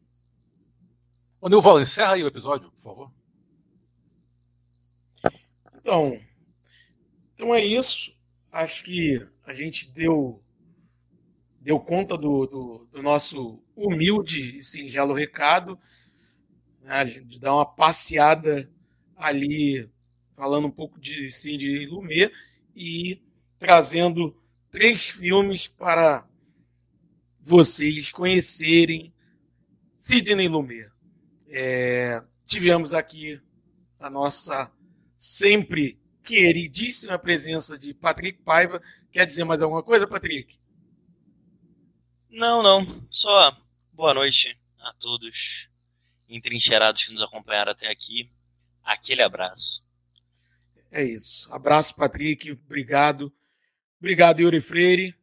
Ô Nilval, encerra aí o episódio, por favor. Então, então é isso. Acho que a gente deu deu conta do, do, do nosso humilde e singelo recado, né, de dar uma passeada ali, falando um pouco de Sidney Lumet e trazendo três filmes para vocês conhecerem Sidney Lumet. É, tivemos aqui a nossa sempre queridíssima presença de Patrick Paiva. Quer dizer mais alguma coisa, Patrick? Não, não. Só boa noite a todos entrincheirados que nos acompanharam até aqui. Aquele abraço. É isso. Abraço, Patrick. Obrigado. Obrigado, Yuri Freire.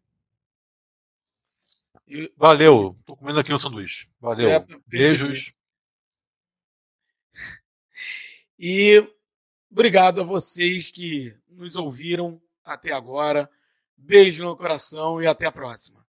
Valeu. Tô comendo aqui um sanduíche. Valeu. É, Beijos. E obrigado a vocês que nos ouviram até agora. Beijo no coração e até a próxima.